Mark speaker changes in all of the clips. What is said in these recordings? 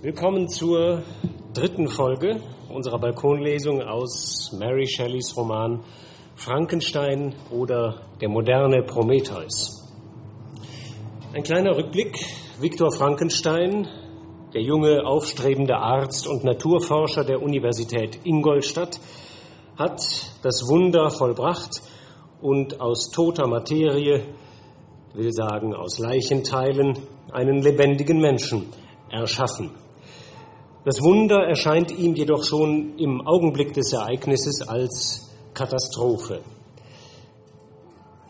Speaker 1: Willkommen zur dritten Folge unserer Balkonlesung aus Mary Shelleys Roman Frankenstein oder der moderne Prometheus. Ein kleiner Rückblick. Viktor Frankenstein, der junge, aufstrebende Arzt und Naturforscher der Universität Ingolstadt, hat das Wunder vollbracht und aus toter Materie, will sagen aus Leichenteilen, einen lebendigen Menschen erschaffen. Das Wunder erscheint ihm jedoch schon im Augenblick des Ereignisses als Katastrophe.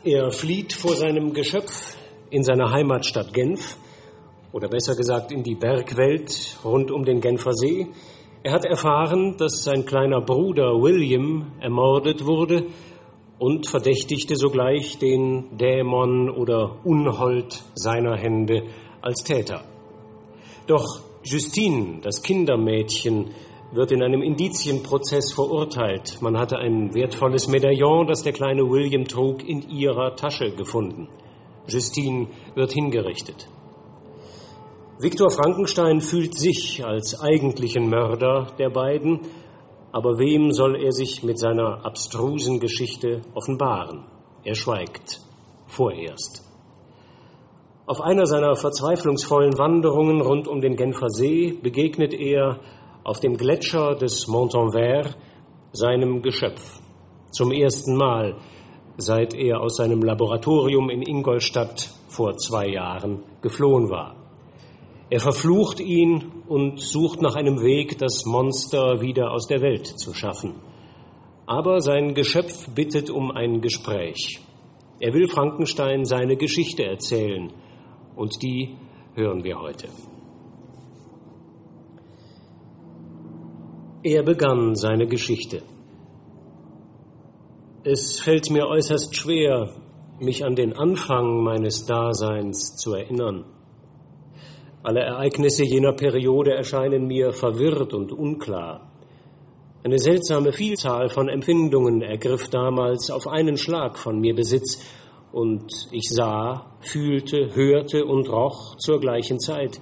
Speaker 1: Er flieht vor seinem Geschöpf in seine Heimatstadt Genf oder besser gesagt in die Bergwelt rund um den Genfer See. Er hat erfahren, dass sein kleiner Bruder William ermordet wurde und verdächtigte sogleich den Dämon oder Unhold seiner Hände als Täter. Doch Justine, das Kindermädchen, wird in einem Indizienprozess verurteilt. Man hatte ein wertvolles Medaillon, das der kleine William trug, in ihrer Tasche gefunden. Justine wird hingerichtet. Viktor Frankenstein fühlt sich als eigentlichen Mörder der beiden, aber wem soll er sich mit seiner abstrusen Geschichte offenbaren? Er schweigt vorerst. Auf einer seiner verzweiflungsvollen Wanderungen rund um den Genfer See begegnet er auf dem Gletscher des Montanvert seinem Geschöpf. Zum ersten Mal, seit er aus seinem Laboratorium in Ingolstadt vor zwei Jahren geflohen war. Er verflucht ihn und sucht nach einem Weg, das Monster wieder aus der Welt zu schaffen. Aber sein Geschöpf bittet um ein Gespräch. Er will Frankenstein seine Geschichte erzählen – und die hören wir heute. Er begann seine Geschichte. Es fällt mir äußerst schwer, mich an den Anfang meines Daseins zu erinnern. Alle Ereignisse jener Periode erscheinen mir verwirrt und unklar. Eine seltsame Vielzahl von Empfindungen ergriff damals auf einen Schlag von mir Besitz, und ich sah, fühlte, hörte und roch zur gleichen Zeit.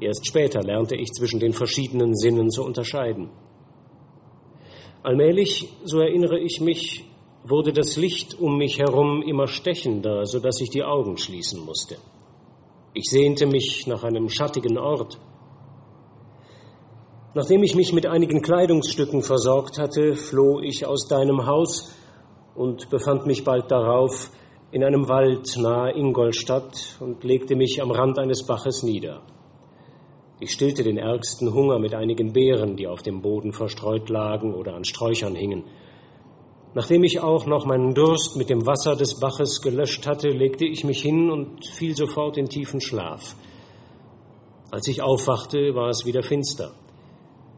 Speaker 1: Erst später lernte ich zwischen den verschiedenen Sinnen zu unterscheiden. Allmählich, so erinnere ich mich, wurde das Licht um mich herum immer stechender, so dass ich die Augen schließen musste. Ich sehnte mich nach einem schattigen Ort. Nachdem ich mich mit einigen Kleidungsstücken versorgt hatte, floh ich aus deinem Haus und befand mich bald darauf in einem Wald nahe Ingolstadt und legte mich am Rand eines Baches nieder. Ich stillte den ärgsten Hunger mit einigen Beeren, die auf dem Boden verstreut lagen oder an Sträuchern hingen. Nachdem ich auch noch meinen Durst mit dem Wasser des Baches gelöscht hatte, legte ich mich hin und fiel sofort in tiefen Schlaf. Als ich aufwachte, war es wieder finster.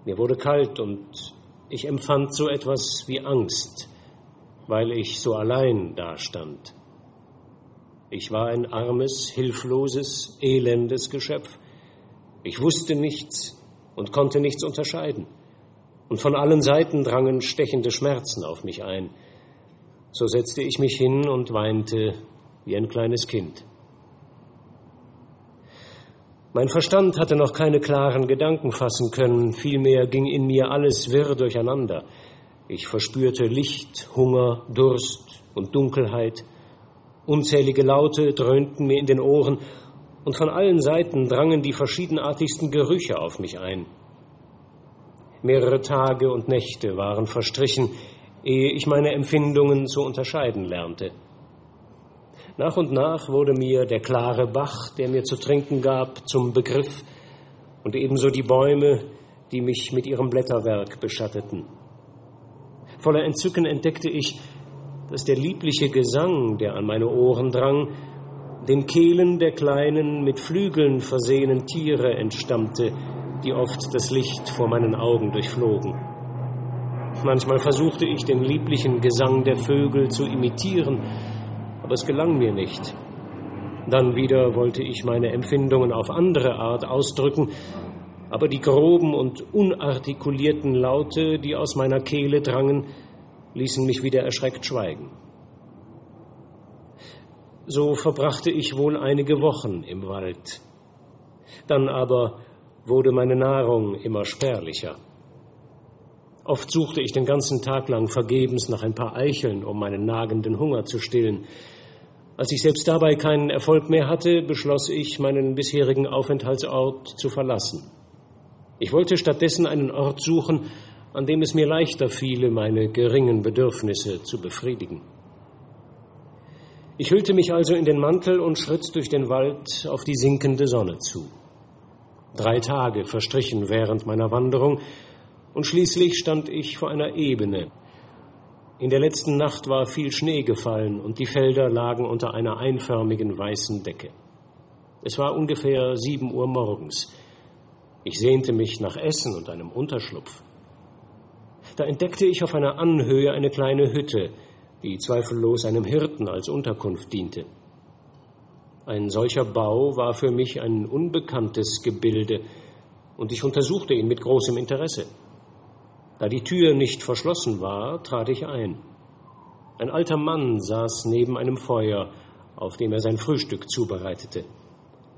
Speaker 1: Mir wurde kalt und ich empfand so etwas wie Angst weil ich so allein dastand. Ich war ein armes, hilfloses, elendes Geschöpf. Ich wusste nichts und konnte nichts unterscheiden. Und von allen Seiten drangen stechende Schmerzen auf mich ein. So setzte ich mich hin und weinte wie ein kleines Kind. Mein Verstand hatte noch keine klaren Gedanken fassen können, vielmehr ging in mir alles wirr durcheinander. Ich verspürte Licht, Hunger, Durst und Dunkelheit. Unzählige Laute dröhnten mir in den Ohren und von allen Seiten drangen die verschiedenartigsten Gerüche auf mich ein. Mehrere Tage und Nächte waren verstrichen, ehe ich meine Empfindungen zu unterscheiden lernte. Nach und nach wurde mir der klare Bach, der mir zu trinken gab, zum Begriff und ebenso die Bäume, die mich mit ihrem Blätterwerk beschatteten. Voller Entzücken entdeckte ich, dass der liebliche Gesang, der an meine Ohren drang, den Kehlen der kleinen, mit Flügeln versehenen Tiere entstammte, die oft das Licht vor meinen Augen durchflogen. Manchmal versuchte ich, den lieblichen Gesang der Vögel zu imitieren, aber es gelang mir nicht. Dann wieder wollte ich meine Empfindungen auf andere Art ausdrücken, aber die groben und unartikulierten Laute, die aus meiner Kehle drangen, ließen mich wieder erschreckt schweigen. So verbrachte ich wohl einige Wochen im Wald. Dann aber wurde meine Nahrung immer spärlicher. Oft suchte ich den ganzen Tag lang vergebens nach ein paar Eicheln, um meinen nagenden Hunger zu stillen. Als ich selbst dabei keinen Erfolg mehr hatte, beschloss ich, meinen bisherigen Aufenthaltsort zu verlassen. Ich wollte stattdessen einen Ort suchen, an dem es mir leichter fiele, meine geringen Bedürfnisse zu befriedigen. Ich hüllte mich also in den Mantel und schritt durch den Wald auf die sinkende Sonne zu. Drei Tage verstrichen während meiner Wanderung, und schließlich stand ich vor einer Ebene. In der letzten Nacht war viel Schnee gefallen und die Felder lagen unter einer einförmigen weißen Decke. Es war ungefähr sieben Uhr morgens. Ich sehnte mich nach Essen und einem Unterschlupf. Da entdeckte ich auf einer Anhöhe eine kleine Hütte, die zweifellos einem Hirten als Unterkunft diente. Ein solcher Bau war für mich ein unbekanntes Gebilde, und ich untersuchte ihn mit großem Interesse. Da die Tür nicht verschlossen war, trat ich ein. Ein alter Mann saß neben einem Feuer, auf dem er sein Frühstück zubereitete.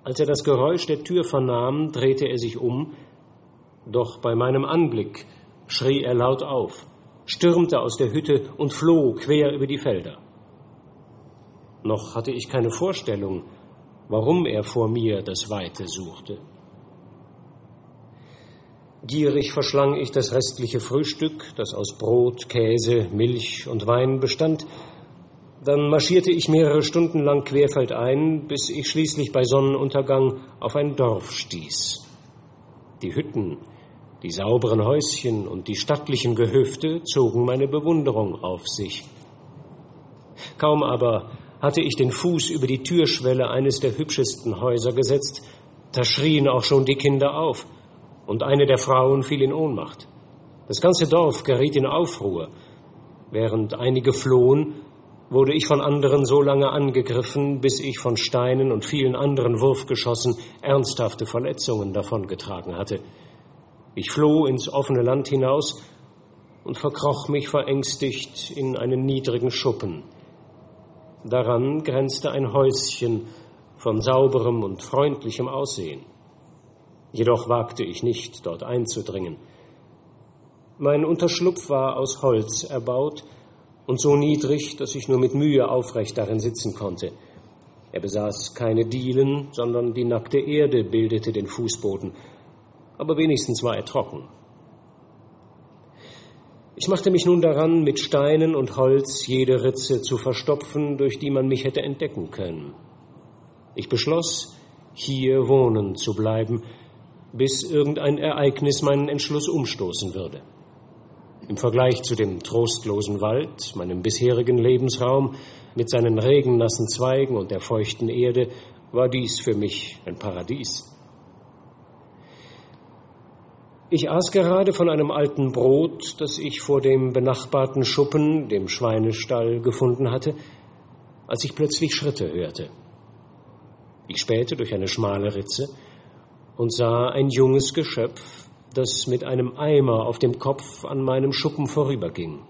Speaker 1: Als er das Geräusch der Tür vernahm, drehte er sich um, doch bei meinem Anblick schrie er laut auf, stürmte aus der Hütte und floh quer über die Felder. Noch hatte ich keine Vorstellung, warum er vor mir das Weite suchte. Gierig verschlang ich das restliche Frühstück, das aus Brot, Käse, Milch und Wein bestand. Dann marschierte ich mehrere Stunden lang querfeldein, bis ich schließlich bei Sonnenuntergang auf ein Dorf stieß. Die Hütten, die sauberen Häuschen und die stattlichen Gehöfte zogen meine Bewunderung auf sich. Kaum aber hatte ich den Fuß über die Türschwelle eines der hübschesten Häuser gesetzt, da schrien auch schon die Kinder auf, und eine der Frauen fiel in Ohnmacht. Das ganze Dorf geriet in Aufruhr. Während einige flohen, wurde ich von anderen so lange angegriffen, bis ich von Steinen und vielen anderen Wurfgeschossen ernsthafte Verletzungen davongetragen hatte. Ich floh ins offene Land hinaus und verkroch mich verängstigt in einen niedrigen Schuppen. Daran grenzte ein Häuschen von sauberem und freundlichem Aussehen. Jedoch wagte ich nicht, dort einzudringen. Mein Unterschlupf war aus Holz erbaut und so niedrig, dass ich nur mit Mühe aufrecht darin sitzen konnte. Er besaß keine Dielen, sondern die nackte Erde bildete den Fußboden aber wenigstens war er trocken. Ich machte mich nun daran, mit Steinen und Holz jede Ritze zu verstopfen, durch die man mich hätte entdecken können. Ich beschloss, hier wohnen zu bleiben, bis irgendein Ereignis meinen Entschluss umstoßen würde. Im Vergleich zu dem trostlosen Wald, meinem bisherigen Lebensraum, mit seinen regennassen Zweigen und der feuchten Erde, war dies für mich ein Paradies. Ich aß gerade von einem alten Brot, das ich vor dem benachbarten Schuppen, dem Schweinestall, gefunden hatte, als ich plötzlich Schritte hörte. Ich spähte durch eine schmale Ritze und sah ein junges Geschöpf, das mit einem Eimer auf dem Kopf an meinem Schuppen vorüberging.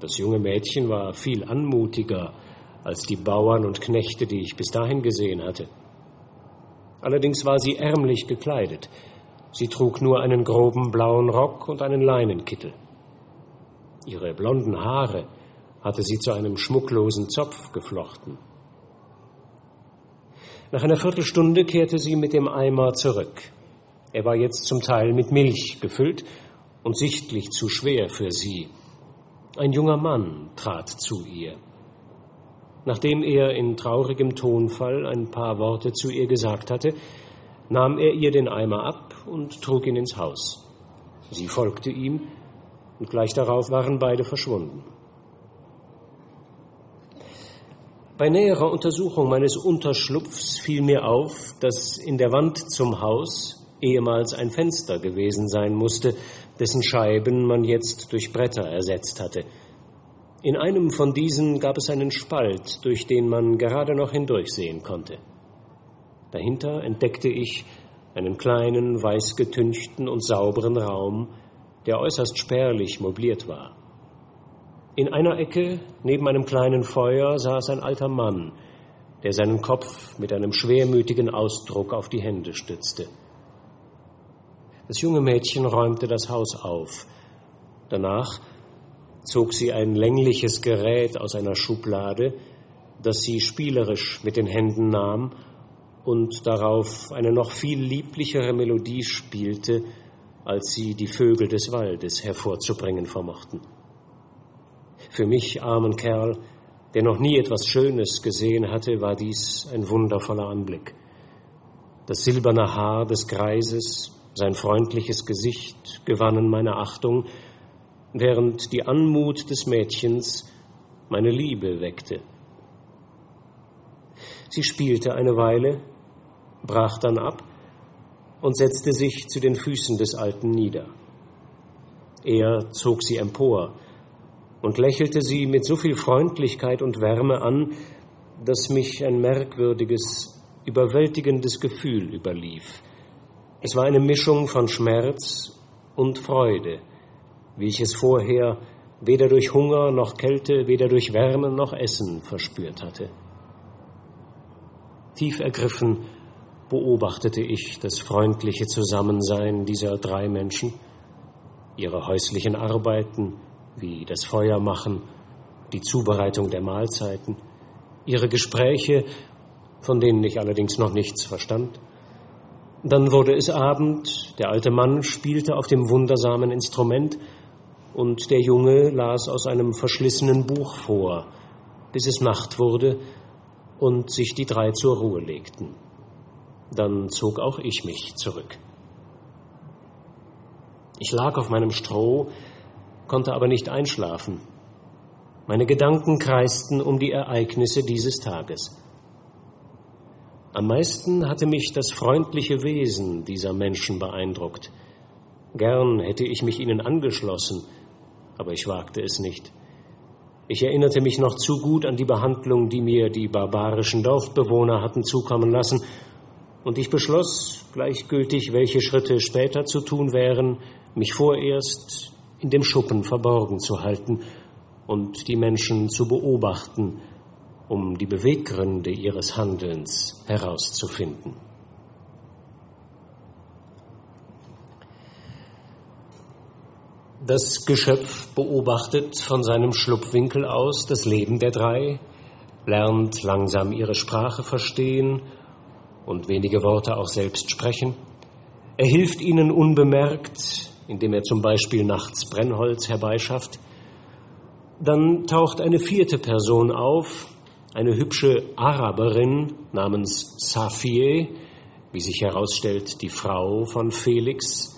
Speaker 1: Das junge Mädchen war viel anmutiger als die Bauern und Knechte, die ich bis dahin gesehen hatte. Allerdings war sie ärmlich gekleidet, Sie trug nur einen groben blauen Rock und einen Leinenkittel. Ihre blonden Haare hatte sie zu einem schmucklosen Zopf geflochten. Nach einer Viertelstunde kehrte sie mit dem Eimer zurück. Er war jetzt zum Teil mit Milch gefüllt und sichtlich zu schwer für sie. Ein junger Mann trat zu ihr. Nachdem er in traurigem Tonfall ein paar Worte zu ihr gesagt hatte, nahm er ihr den Eimer ab und trug ihn ins Haus. Sie folgte ihm, und gleich darauf waren beide verschwunden. Bei näherer Untersuchung meines Unterschlupfs fiel mir auf, dass in der Wand zum Haus ehemals ein Fenster gewesen sein musste, dessen Scheiben man jetzt durch Bretter ersetzt hatte. In einem von diesen gab es einen Spalt, durch den man gerade noch hindurchsehen konnte. Dahinter entdeckte ich einen kleinen, weißgetünchten und sauberen Raum, der äußerst spärlich möbliert war. In einer Ecke, neben einem kleinen Feuer, saß ein alter Mann, der seinen Kopf mit einem schwermütigen Ausdruck auf die Hände stützte. Das junge Mädchen räumte das Haus auf. Danach zog sie ein längliches Gerät aus einer Schublade, das sie spielerisch mit den Händen nahm und darauf eine noch viel lieblichere Melodie spielte, als sie die Vögel des Waldes hervorzubringen vermochten. Für mich, armen Kerl, der noch nie etwas Schönes gesehen hatte, war dies ein wundervoller Anblick. Das silberne Haar des Greises, sein freundliches Gesicht gewannen meine Achtung, während die Anmut des Mädchens meine Liebe weckte. Sie spielte eine Weile, brach dann ab und setzte sich zu den Füßen des Alten nieder. Er zog sie empor und lächelte sie mit so viel Freundlichkeit und Wärme an, dass mich ein merkwürdiges, überwältigendes Gefühl überlief. Es war eine Mischung von Schmerz und Freude, wie ich es vorher weder durch Hunger noch Kälte, weder durch Wärme noch Essen verspürt hatte. Tief ergriffen beobachtete ich das freundliche Zusammensein dieser drei Menschen, ihre häuslichen Arbeiten, wie das Feuer machen, die Zubereitung der Mahlzeiten, ihre Gespräche, von denen ich allerdings noch nichts verstand. Dann wurde es Abend, der alte Mann spielte auf dem wundersamen Instrument und der Junge las aus einem verschlissenen Buch vor, bis es Nacht wurde und sich die drei zur Ruhe legten. Dann zog auch ich mich zurück. Ich lag auf meinem Stroh, konnte aber nicht einschlafen. Meine Gedanken kreisten um die Ereignisse dieses Tages. Am meisten hatte mich das freundliche Wesen dieser Menschen beeindruckt. Gern hätte ich mich ihnen angeschlossen, aber ich wagte es nicht. Ich erinnerte mich noch zu gut an die Behandlung, die mir die barbarischen Dorfbewohner hatten zukommen lassen, und ich beschloss, gleichgültig welche Schritte später zu tun wären, mich vorerst in dem Schuppen verborgen zu halten und die Menschen zu beobachten, um die Beweggründe ihres Handelns herauszufinden. Das Geschöpf beobachtet von seinem Schlupfwinkel aus das Leben der drei, lernt langsam ihre Sprache verstehen und wenige Worte auch selbst sprechen. Er hilft ihnen unbemerkt, indem er zum Beispiel nachts Brennholz herbeischafft. Dann taucht eine vierte Person auf, eine hübsche Araberin namens Safie, wie sich herausstellt, die Frau von Felix,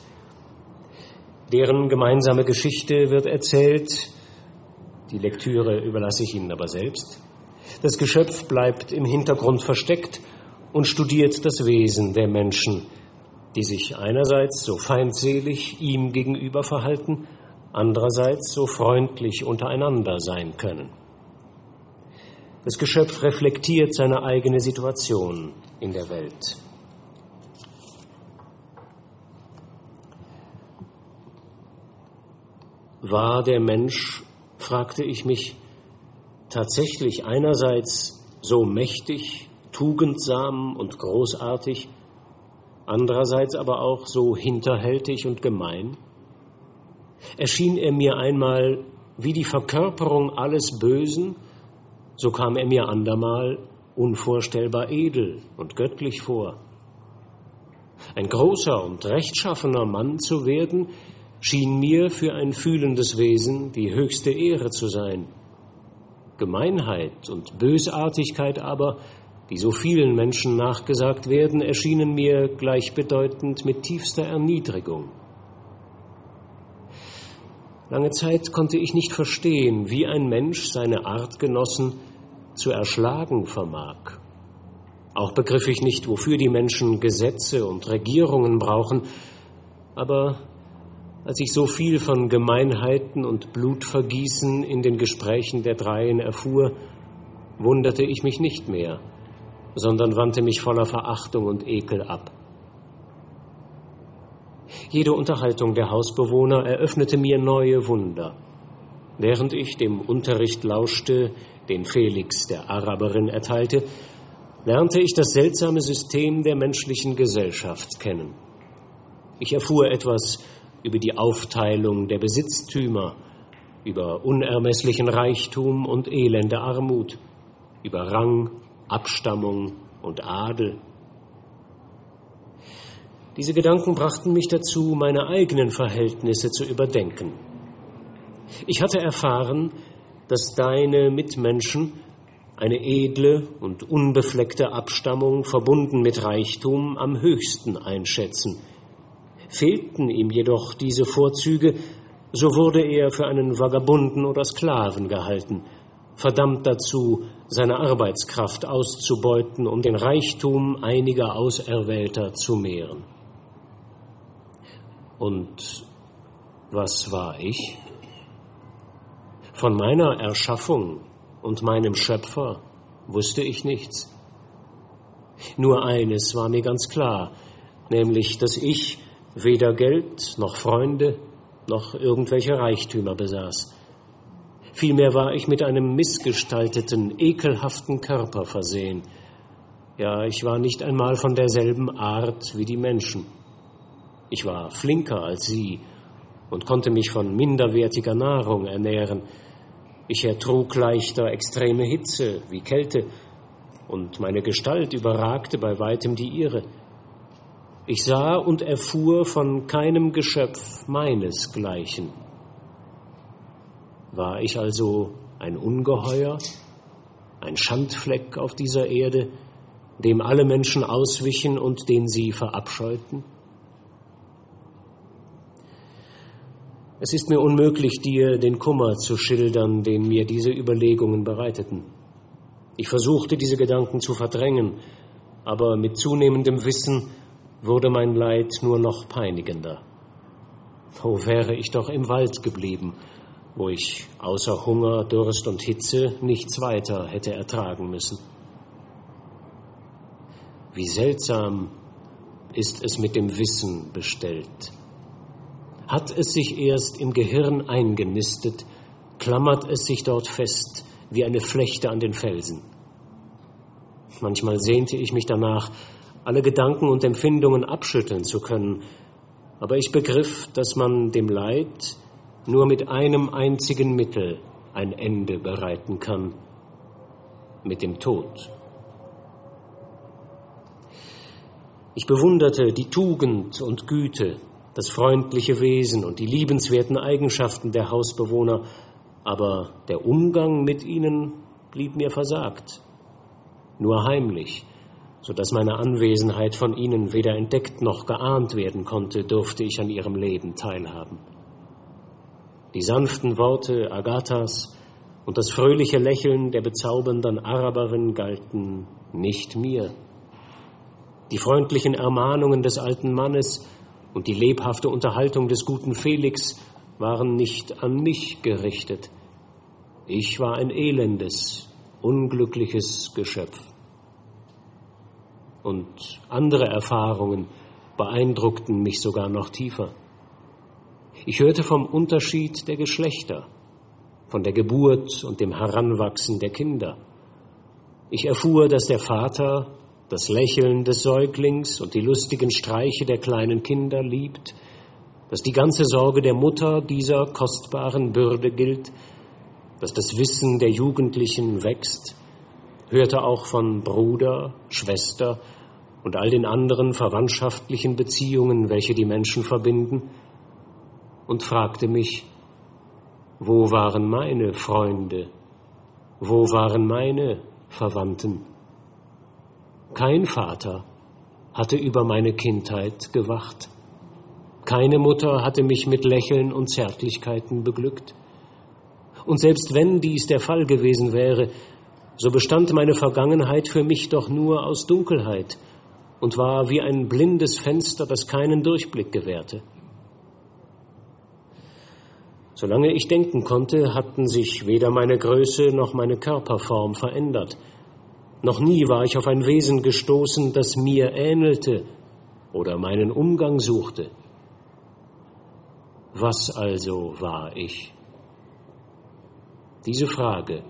Speaker 1: Deren gemeinsame Geschichte wird erzählt. Die Lektüre überlasse ich Ihnen aber selbst. Das Geschöpf bleibt im Hintergrund versteckt und studiert das Wesen der Menschen, die sich einerseits so feindselig ihm gegenüber verhalten, andererseits so freundlich untereinander sein können. Das Geschöpf reflektiert seine eigene Situation in der Welt. War der Mensch, fragte ich mich, tatsächlich einerseits so mächtig, tugendsam und großartig, andererseits aber auch so hinterhältig und gemein? Erschien er mir einmal wie die Verkörperung alles Bösen, so kam er mir andermal unvorstellbar edel und göttlich vor. Ein großer und rechtschaffener Mann zu werden, schien mir für ein fühlendes Wesen die höchste Ehre zu sein. Gemeinheit und Bösartigkeit aber, die so vielen Menschen nachgesagt werden, erschienen mir gleichbedeutend mit tiefster Erniedrigung. Lange Zeit konnte ich nicht verstehen, wie ein Mensch seine Artgenossen zu erschlagen vermag. Auch begriff ich nicht, wofür die Menschen Gesetze und Regierungen brauchen, aber als ich so viel von Gemeinheiten und Blutvergießen in den Gesprächen der Dreien erfuhr, wunderte ich mich nicht mehr, sondern wandte mich voller Verachtung und Ekel ab. Jede Unterhaltung der Hausbewohner eröffnete mir neue Wunder. Während ich dem Unterricht lauschte, den Felix der Araberin erteilte, lernte ich das seltsame System der menschlichen Gesellschaft kennen. Ich erfuhr etwas über die Aufteilung der Besitztümer, über unermesslichen Reichtum und elende Armut, über Rang, Abstammung und Adel. Diese Gedanken brachten mich dazu, meine eigenen Verhältnisse zu überdenken. Ich hatte erfahren, dass deine Mitmenschen eine edle und unbefleckte Abstammung verbunden mit Reichtum am höchsten einschätzen. Fehlten ihm jedoch diese Vorzüge, so wurde er für einen Vagabunden oder Sklaven gehalten, verdammt dazu, seine Arbeitskraft auszubeuten, um den Reichtum einiger Auserwählter zu mehren. Und was war ich? Von meiner Erschaffung und meinem Schöpfer wusste ich nichts. Nur eines war mir ganz klar, nämlich, dass ich weder Geld noch Freunde noch irgendwelche Reichtümer besaß. Vielmehr war ich mit einem missgestalteten, ekelhaften Körper versehen. Ja, ich war nicht einmal von derselben Art wie die Menschen. Ich war flinker als sie und konnte mich von minderwertiger Nahrung ernähren. Ich ertrug leichter extreme Hitze wie Kälte, und meine Gestalt überragte bei weitem die ihre. Ich sah und erfuhr von keinem Geschöpf meinesgleichen. War ich also ein Ungeheuer, ein Schandfleck auf dieser Erde, dem alle Menschen auswichen und den sie verabscheuten? Es ist mir unmöglich, dir den Kummer zu schildern, den mir diese Überlegungen bereiteten. Ich versuchte, diese Gedanken zu verdrängen, aber mit zunehmendem Wissen wurde mein Leid nur noch peinigender. Oh, wäre ich doch im Wald geblieben, wo ich außer Hunger, Durst und Hitze nichts weiter hätte ertragen müssen. Wie seltsam ist es mit dem Wissen bestellt hat es sich erst im Gehirn eingenistet, klammert es sich dort fest wie eine Flechte an den Felsen. Manchmal sehnte ich mich danach, alle Gedanken und Empfindungen abschütteln zu können, aber ich begriff, dass man dem Leid nur mit einem einzigen Mittel ein Ende bereiten kann, mit dem Tod. Ich bewunderte die Tugend und Güte, das freundliche Wesen und die liebenswerten Eigenschaften der Hausbewohner, aber der Umgang mit ihnen blieb mir versagt, nur heimlich, so dass meine Anwesenheit von ihnen weder entdeckt noch geahnt werden konnte, durfte ich an ihrem Leben teilhaben. Die sanften Worte Agathas und das fröhliche Lächeln der bezaubernden Araberin galten nicht mir. Die freundlichen Ermahnungen des alten Mannes und die lebhafte Unterhaltung des guten Felix waren nicht an mich gerichtet. Ich war ein elendes, unglückliches Geschöpf. Und andere Erfahrungen beeindruckten mich sogar noch tiefer. Ich hörte vom Unterschied der Geschlechter, von der Geburt und dem Heranwachsen der Kinder. Ich erfuhr, dass der Vater das Lächeln des Säuglings und die lustigen Streiche der kleinen Kinder liebt, dass die ganze Sorge der Mutter dieser kostbaren Bürde gilt, dass das Wissen der Jugendlichen wächst, hörte auch von Bruder, Schwester und all den anderen verwandtschaftlichen Beziehungen, welche die Menschen verbinden, und fragte mich, wo waren meine Freunde, wo waren meine Verwandten? Kein Vater hatte über meine Kindheit gewacht. Keine Mutter hatte mich mit Lächeln und Zärtlichkeiten beglückt. Und selbst wenn dies der Fall gewesen wäre, so bestand meine Vergangenheit für mich doch nur aus Dunkelheit und war wie ein blindes Fenster, das keinen Durchblick gewährte. Solange ich denken konnte, hatten sich weder meine Größe noch meine Körperform verändert – noch nie war ich auf ein Wesen gestoßen, das mir ähnelte oder meinen Umgang suchte. Was also war ich? Diese Frage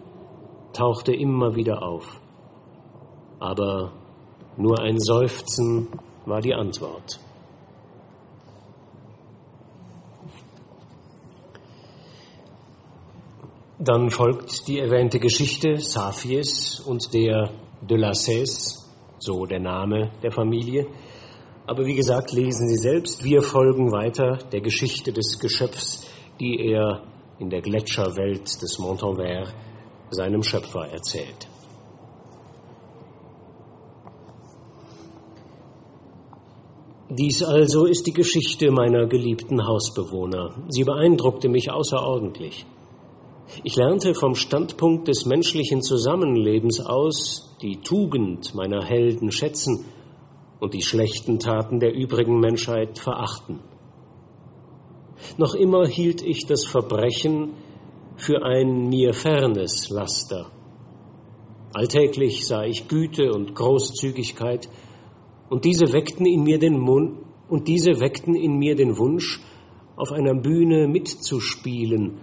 Speaker 1: tauchte immer wieder auf, aber nur ein Seufzen war die Antwort. Dann folgt die erwähnte Geschichte Saphies und der de la Cesse, so der Name der Familie. Aber wie gesagt, lesen Sie selbst, wir folgen weiter der Geschichte des Geschöpfs, die er in der Gletscherwelt des Montanvert seinem Schöpfer erzählt. Dies also ist die Geschichte meiner geliebten Hausbewohner. Sie beeindruckte mich außerordentlich. Ich lernte vom Standpunkt des menschlichen Zusammenlebens aus die Tugend meiner Helden schätzen und die schlechten Taten der übrigen Menschheit verachten. Noch immer hielt ich das Verbrechen für ein mir fernes Laster. Alltäglich sah ich Güte und Großzügigkeit, und diese weckten in mir den Mund, und diese weckten in mir den Wunsch, auf einer Bühne mitzuspielen,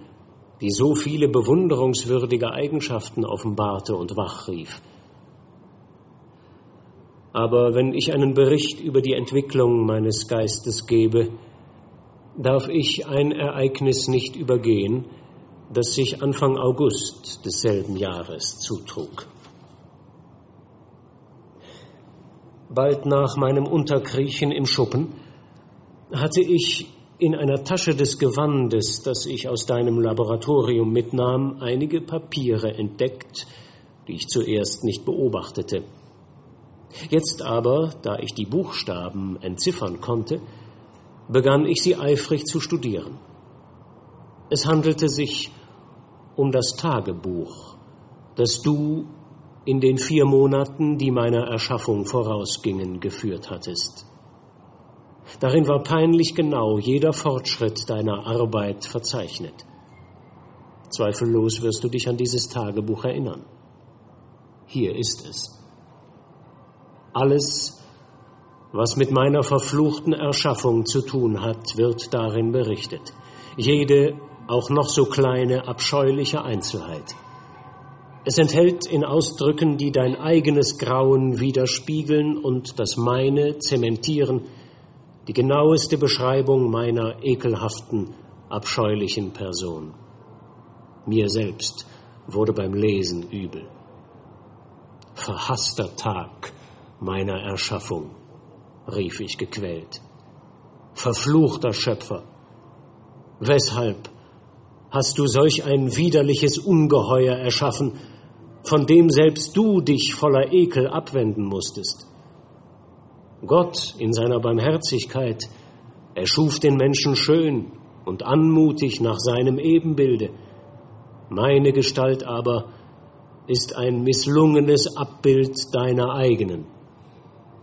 Speaker 1: die so viele bewunderungswürdige Eigenschaften offenbarte und wachrief. Aber wenn ich einen Bericht über die Entwicklung meines Geistes gebe, darf ich ein Ereignis nicht übergehen, das sich Anfang August desselben Jahres zutrug. bald nach meinem Unterkriechen im Schuppen, hatte ich in einer Tasche des Gewandes, das ich aus deinem Laboratorium mitnahm, einige Papiere entdeckt, die ich zuerst nicht beobachtete. Jetzt aber, da ich die Buchstaben entziffern konnte, begann ich sie eifrig zu studieren. Es handelte sich um das Tagebuch, das du in den vier Monaten, die meiner Erschaffung vorausgingen, geführt hattest. Darin war peinlich genau jeder Fortschritt deiner Arbeit verzeichnet. Zweifellos wirst du dich an dieses Tagebuch erinnern. Hier ist es. Alles, was mit meiner verfluchten Erschaffung zu tun hat, wird darin berichtet. Jede, auch noch so kleine, abscheuliche Einzelheit. Es enthält in Ausdrücken, die dein eigenes Grauen widerspiegeln und das meine zementieren, die genaueste Beschreibung meiner ekelhaften, abscheulichen Person. Mir selbst wurde beim Lesen übel. Verhasster Tag meiner Erschaffung, rief ich gequält. Verfluchter Schöpfer, weshalb hast du solch ein widerliches Ungeheuer erschaffen, von dem selbst du dich voller Ekel abwenden musstest. Gott in seiner Barmherzigkeit erschuf den Menschen schön und anmutig nach seinem Ebenbilde. Meine Gestalt aber ist ein misslungenes Abbild deiner eigenen,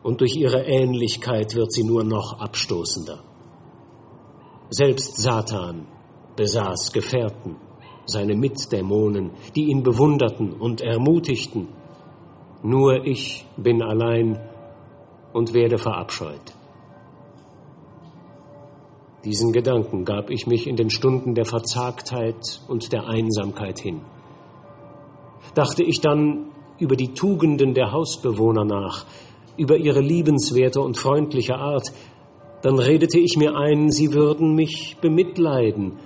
Speaker 1: und durch ihre Ähnlichkeit wird sie nur noch abstoßender. Selbst Satan besaß Gefährten, seine Mitdämonen, die ihn bewunderten und ermutigten. Nur ich bin allein und werde verabscheut. Diesen Gedanken gab ich mich in den Stunden der Verzagtheit und der Einsamkeit hin. Dachte ich dann über die Tugenden der Hausbewohner nach, über ihre liebenswerte und freundliche Art, dann redete ich mir ein, sie würden mich bemitleiden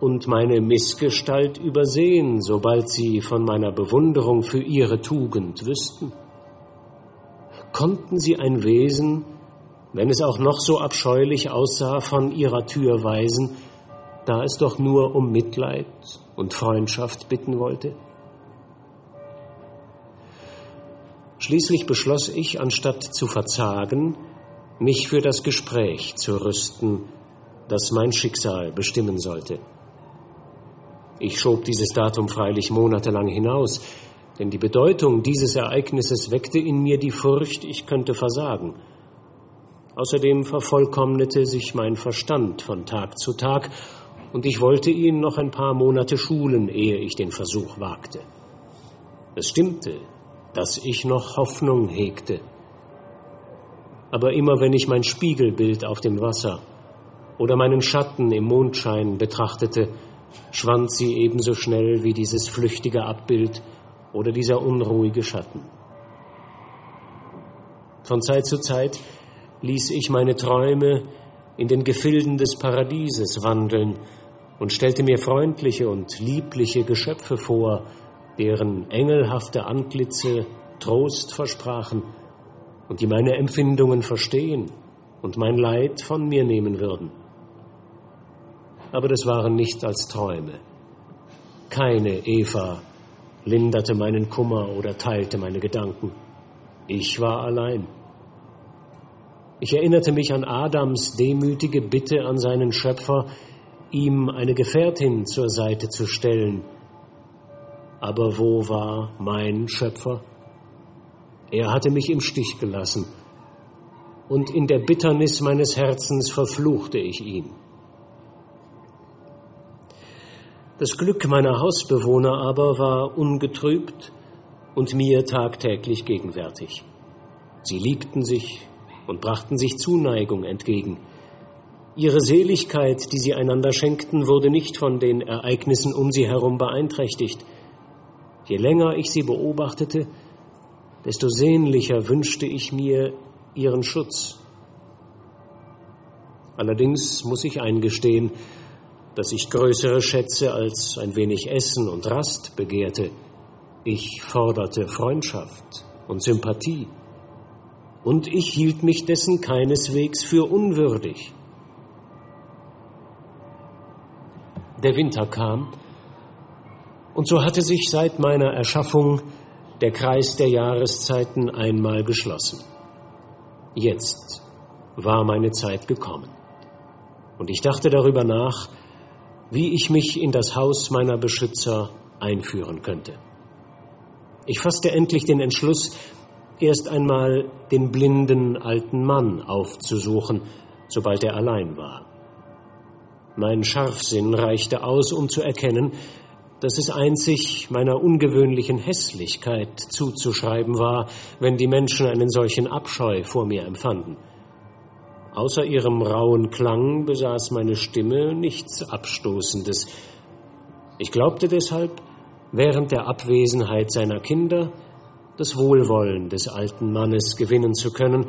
Speaker 1: und meine Missgestalt übersehen, sobald sie von meiner Bewunderung für ihre Tugend wüssten? Konnten sie ein Wesen, wenn es auch noch so abscheulich aussah, von ihrer Tür weisen, da es doch nur um Mitleid und Freundschaft bitten wollte? Schließlich beschloss ich, anstatt zu verzagen, mich für das Gespräch zu rüsten, das mein Schicksal bestimmen sollte. Ich schob dieses Datum freilich monatelang hinaus, denn die Bedeutung dieses Ereignisses weckte in mir die Furcht, ich könnte versagen. Außerdem vervollkommnete sich mein Verstand von Tag zu Tag, und ich wollte ihn noch ein paar Monate schulen, ehe ich den Versuch wagte. Es stimmte, dass ich noch Hoffnung hegte. Aber immer wenn ich mein Spiegelbild auf dem Wasser oder meinen Schatten im Mondschein betrachtete, schwand sie ebenso schnell wie dieses flüchtige Abbild oder dieser unruhige Schatten. Von Zeit zu Zeit ließ ich meine Träume in den Gefilden des Paradieses wandeln, und stellte mir freundliche und liebliche Geschöpfe vor, deren engelhafte Antlitze Trost versprachen und die meine Empfindungen verstehen und mein Leid von mir nehmen würden. Aber das waren nichts als Träume. Keine Eva linderte meinen Kummer oder teilte meine Gedanken. Ich war allein. Ich erinnerte mich an Adams demütige Bitte an seinen Schöpfer, ihm eine Gefährtin zur Seite zu stellen. Aber wo war mein Schöpfer? Er hatte mich im Stich gelassen, und in der Bitternis meines Herzens verfluchte ich ihn. Das Glück meiner Hausbewohner aber war ungetrübt und mir tagtäglich gegenwärtig. Sie liebten sich und brachten sich Zuneigung entgegen. Ihre Seligkeit, die sie einander schenkten, wurde nicht von den Ereignissen um sie herum beeinträchtigt. Je länger ich sie beobachtete, desto sehnlicher wünschte ich mir ihren Schutz. Allerdings muss ich eingestehen, dass ich größere Schätze als ein wenig Essen und Rast begehrte. Ich forderte Freundschaft und Sympathie. Und ich hielt mich dessen keineswegs für unwürdig. Der Winter kam, und so hatte sich seit meiner Erschaffung der Kreis der Jahreszeiten einmal geschlossen. Jetzt war meine Zeit gekommen. Und ich dachte darüber nach, wie ich mich in das Haus meiner Beschützer einführen könnte. Ich fasste endlich den Entschluss, erst einmal den blinden alten Mann aufzusuchen, sobald er allein war. Mein Scharfsinn reichte aus, um zu erkennen, dass es einzig meiner ungewöhnlichen Hässlichkeit zuzuschreiben war, wenn die Menschen einen solchen Abscheu vor mir empfanden. Außer ihrem rauen Klang besaß meine Stimme nichts Abstoßendes. Ich glaubte deshalb, während der Abwesenheit seiner Kinder das Wohlwollen des alten Mannes gewinnen zu können,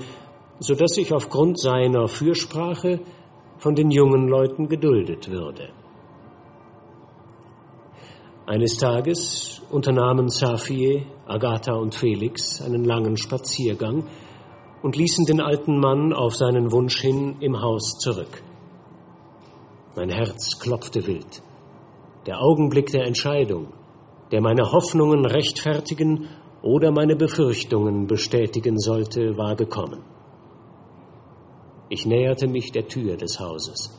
Speaker 1: so dass ich aufgrund seiner Fürsprache von den jungen Leuten geduldet würde. Eines Tages unternahmen Safiye, Agatha und Felix einen langen Spaziergang, und ließen den alten Mann auf seinen Wunsch hin im Haus zurück. Mein Herz klopfte wild. Der Augenblick der Entscheidung, der meine Hoffnungen rechtfertigen oder meine Befürchtungen bestätigen sollte, war gekommen. Ich näherte mich der Tür des Hauses.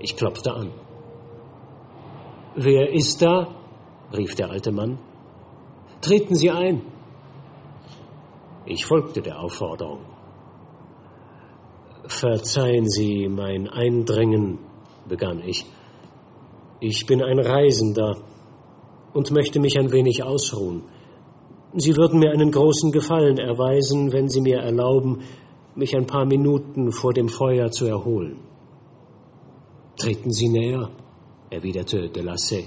Speaker 1: Ich klopfte an. Wer ist da? rief der alte Mann. Treten Sie ein. Ich folgte der Aufforderung. Verzeihen Sie mein Eindringen, begann ich. Ich bin ein Reisender und möchte mich ein wenig ausruhen. Sie würden mir einen großen Gefallen erweisen, wenn Sie mir erlauben, mich ein paar Minuten vor dem Feuer zu erholen. Treten Sie näher, erwiderte Delassay.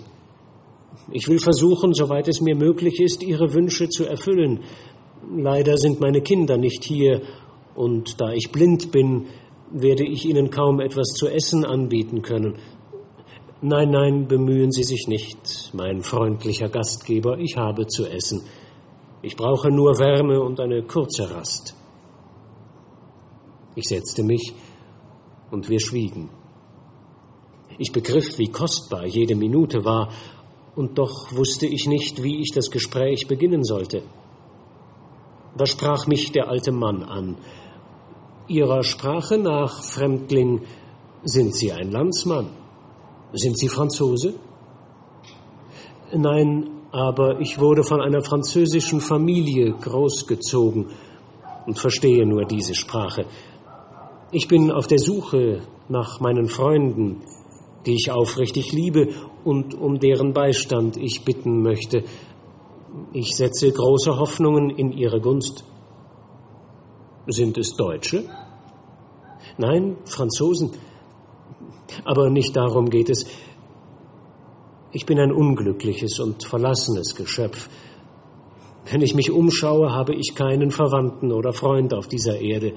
Speaker 1: Ich will versuchen, soweit es mir möglich ist, Ihre Wünsche zu erfüllen, Leider sind meine Kinder nicht hier, und da ich blind bin, werde ich Ihnen kaum etwas zu essen anbieten können. Nein, nein, bemühen Sie sich nicht, mein freundlicher Gastgeber, ich habe zu essen. Ich brauche nur Wärme und eine kurze Rast. Ich setzte mich und wir schwiegen. Ich begriff, wie kostbar jede Minute war, und doch wusste ich nicht, wie ich das Gespräch beginnen sollte. Da sprach mich der alte Mann an. Ihrer Sprache nach, Fremdling, sind Sie ein Landsmann? Sind Sie Franzose? Nein, aber ich wurde von einer französischen Familie großgezogen und verstehe nur diese Sprache. Ich bin auf der Suche nach meinen Freunden, die ich aufrichtig liebe und um deren Beistand ich bitten möchte, ich setze große Hoffnungen in Ihre Gunst. Sind es Deutsche? Nein, Franzosen. Aber nicht darum geht es. Ich bin ein unglückliches und verlassenes Geschöpf. Wenn ich mich umschaue, habe ich keinen Verwandten oder Freund auf dieser Erde.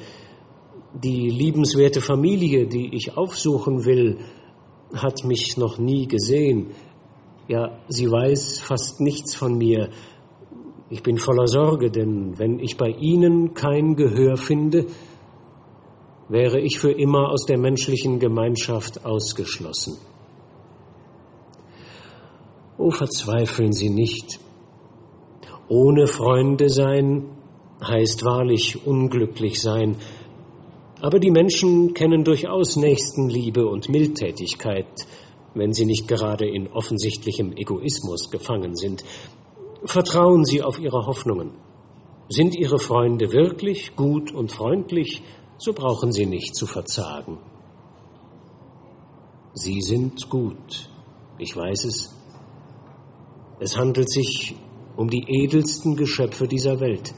Speaker 1: Die liebenswerte Familie, die ich aufsuchen will, hat mich noch nie gesehen. Ja, sie weiß fast nichts von mir. Ich bin voller Sorge, denn wenn ich bei Ihnen kein Gehör finde, wäre ich für immer aus der menschlichen Gemeinschaft ausgeschlossen. Oh, verzweifeln Sie nicht. Ohne Freunde sein heißt wahrlich unglücklich sein. Aber die Menschen kennen durchaus Nächstenliebe und Mildtätigkeit, wenn sie nicht gerade in offensichtlichem Egoismus gefangen sind. Vertrauen Sie auf Ihre Hoffnungen. Sind Ihre Freunde wirklich gut und freundlich, so brauchen Sie nicht zu verzagen. Sie sind gut, ich weiß es. Es handelt sich um die edelsten Geschöpfe dieser Welt.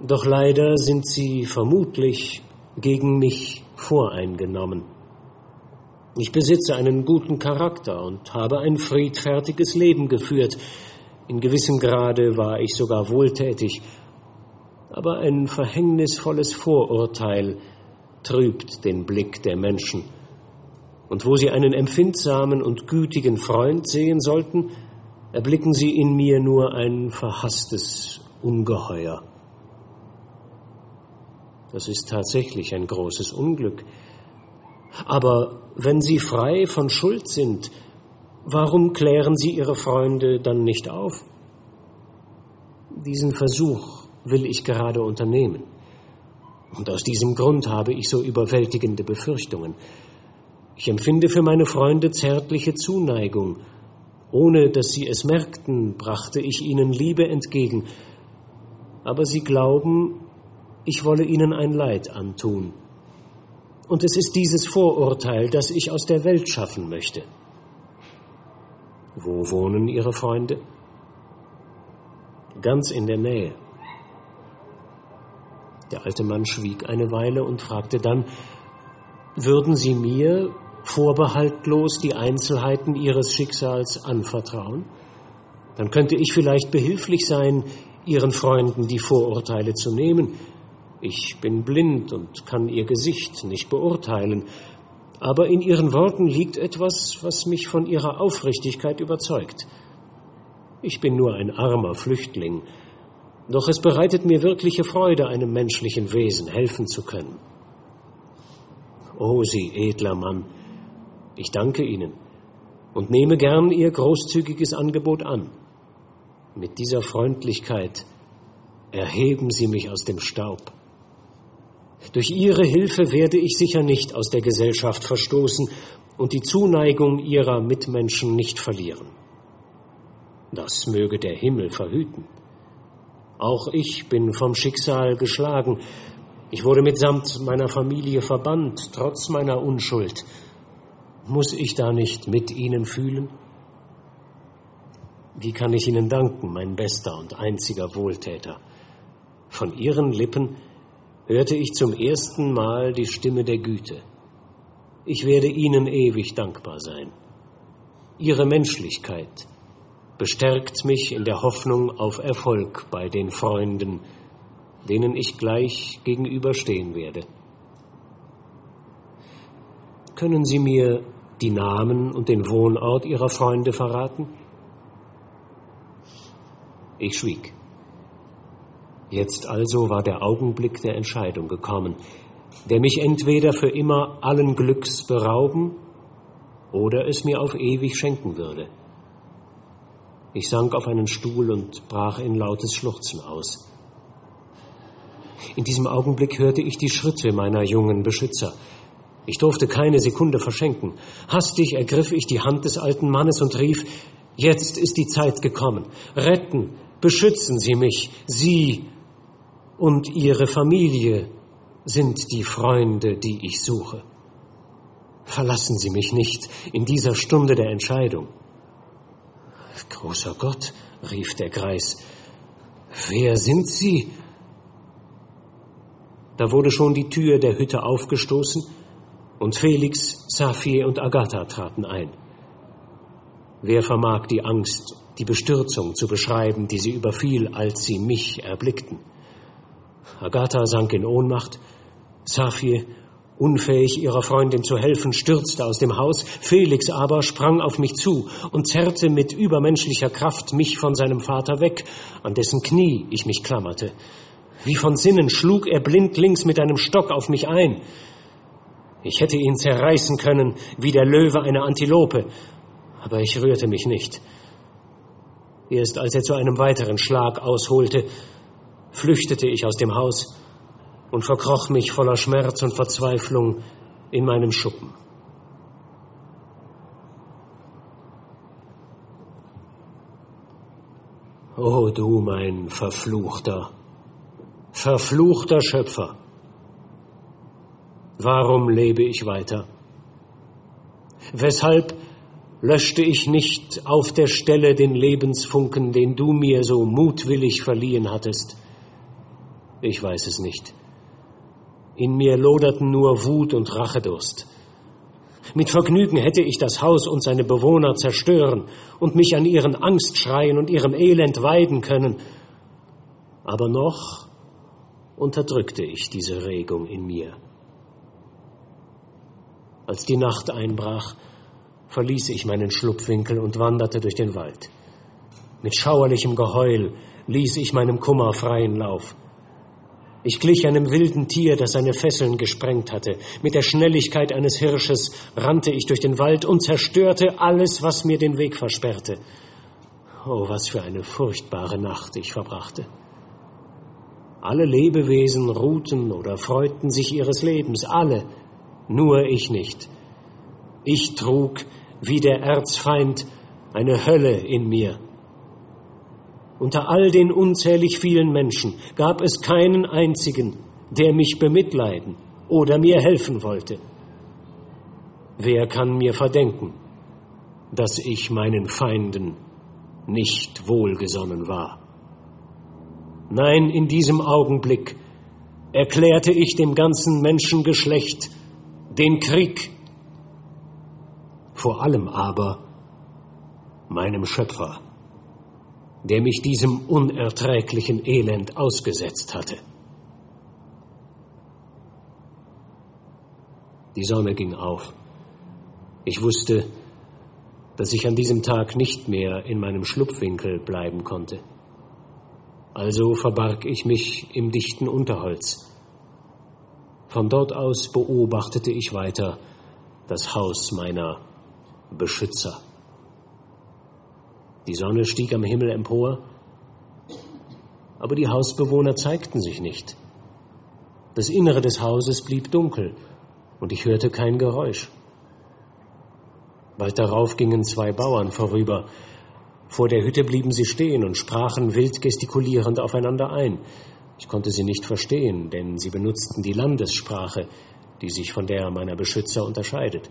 Speaker 1: Doch leider sind sie vermutlich gegen mich voreingenommen. Ich besitze einen guten Charakter und habe ein friedfertiges Leben geführt. In gewissem Grade war ich sogar wohltätig. Aber ein verhängnisvolles Vorurteil trübt den Blick der Menschen. Und wo sie einen empfindsamen und gütigen Freund sehen sollten, erblicken sie in mir nur ein verhasstes Ungeheuer. Das ist tatsächlich ein großes Unglück. Aber wenn Sie frei von Schuld sind, warum klären Sie Ihre Freunde dann nicht auf? Diesen Versuch will ich gerade unternehmen. Und aus diesem Grund habe ich so überwältigende Befürchtungen. Ich empfinde für meine Freunde zärtliche Zuneigung. Ohne dass sie es merkten, brachte ich ihnen Liebe entgegen. Aber sie glauben, ich wolle ihnen ein Leid antun. Und es ist dieses Vorurteil, das ich aus der Welt schaffen möchte. Wo wohnen Ihre Freunde? Ganz in der Nähe. Der alte Mann schwieg eine Weile und fragte dann, würden Sie mir vorbehaltlos die Einzelheiten Ihres Schicksals anvertrauen? Dann könnte ich vielleicht behilflich sein, Ihren Freunden die Vorurteile zu nehmen, ich bin blind und kann ihr Gesicht nicht beurteilen, aber in ihren Worten liegt etwas, was mich von ihrer Aufrichtigkeit überzeugt. Ich bin nur ein armer Flüchtling, doch es bereitet mir wirkliche Freude, einem menschlichen Wesen helfen zu können. O Sie edler Mann, ich danke Ihnen und nehme gern Ihr großzügiges Angebot an. Mit dieser Freundlichkeit erheben Sie mich aus dem Staub. Durch Ihre Hilfe werde ich sicher nicht aus der Gesellschaft verstoßen und die Zuneigung Ihrer Mitmenschen nicht verlieren. Das möge der Himmel verhüten. Auch ich bin vom Schicksal geschlagen. Ich wurde mitsamt meiner Familie verbannt, trotz meiner Unschuld. Muss ich da nicht mit Ihnen fühlen? Wie kann ich Ihnen danken, mein bester und einziger Wohltäter? Von Ihren Lippen hörte ich zum ersten Mal die Stimme der Güte. Ich werde Ihnen ewig dankbar sein. Ihre Menschlichkeit bestärkt mich in der Hoffnung auf Erfolg bei den Freunden, denen ich gleich gegenüberstehen werde. Können Sie mir die Namen und den Wohnort Ihrer Freunde verraten? Ich schwieg. Jetzt also war der Augenblick der Entscheidung gekommen, der mich entweder für immer allen Glücks berauben oder es mir auf ewig schenken würde. Ich sank auf einen Stuhl und brach in lautes Schluchzen aus. In diesem Augenblick hörte ich die Schritte meiner jungen Beschützer. Ich durfte keine Sekunde verschenken. Hastig ergriff ich die Hand des alten Mannes und rief, Jetzt ist die Zeit gekommen. Retten, beschützen Sie mich, Sie und ihre Familie sind die Freunde, die ich suche. Verlassen Sie mich nicht in dieser Stunde der Entscheidung. Großer Gott, rief der Greis, wer sind Sie? Da wurde schon die Tür der Hütte aufgestoßen und Felix, Saphir und Agatha traten ein. Wer vermag die Angst, die Bestürzung zu beschreiben, die sie überfiel, als sie mich erblickten? Agatha sank in Ohnmacht, Saphir Unfähig ihrer Freundin zu helfen, stürzte aus dem Haus, Felix aber sprang auf mich zu und zerrte mit übermenschlicher Kraft mich von seinem Vater weg, an dessen Knie ich mich klammerte. Wie von Sinnen schlug er blindlings mit einem Stock auf mich ein. Ich hätte ihn zerreißen können wie der Löwe eine Antilope, aber ich rührte mich nicht. Erst als er zu einem weiteren Schlag ausholte, flüchtete ich aus dem Haus und verkroch mich voller Schmerz und Verzweiflung in meinem Schuppen. O du mein verfluchter, verfluchter Schöpfer, warum lebe ich weiter? Weshalb löschte ich nicht auf der Stelle den Lebensfunken, den du mir so mutwillig verliehen hattest? Ich weiß es nicht. In mir loderten nur Wut und Rachedurst. Mit Vergnügen hätte ich das Haus und seine Bewohner zerstören und mich an ihren Angstschreien und ihrem Elend weiden können. Aber noch unterdrückte ich diese Regung in mir. Als die Nacht einbrach, verließ ich meinen Schlupfwinkel und wanderte durch den Wald. Mit schauerlichem Geheul ließ ich meinem Kummer freien Lauf. Ich glich einem wilden Tier, das seine Fesseln gesprengt hatte. Mit der Schnelligkeit eines Hirsches rannte ich durch den Wald und zerstörte alles, was mir den Weg versperrte. Oh, was für eine furchtbare Nacht ich verbrachte. Alle Lebewesen ruhten oder freuten sich ihres Lebens, alle, nur ich nicht. Ich trug, wie der Erzfeind, eine Hölle in mir. Unter all den unzählig vielen Menschen gab es keinen einzigen, der mich bemitleiden oder mir helfen wollte. Wer kann mir verdenken, dass ich meinen Feinden nicht wohlgesonnen war? Nein, in diesem Augenblick erklärte ich dem ganzen Menschengeschlecht den Krieg, vor allem aber meinem Schöpfer der mich diesem unerträglichen Elend ausgesetzt hatte. Die Sonne ging auf. Ich wusste, dass ich an diesem Tag nicht mehr in meinem Schlupfwinkel bleiben konnte. Also verbarg ich mich im dichten Unterholz. Von dort aus beobachtete ich weiter das Haus meiner Beschützer. Die Sonne stieg am Himmel empor, aber die Hausbewohner zeigten sich nicht. Das Innere des Hauses blieb dunkel und ich hörte kein Geräusch. Bald darauf gingen zwei Bauern vorüber. Vor der Hütte blieben sie stehen und sprachen wild gestikulierend aufeinander ein. Ich konnte sie nicht verstehen, denn sie benutzten die Landessprache, die sich von der meiner Beschützer unterscheidet.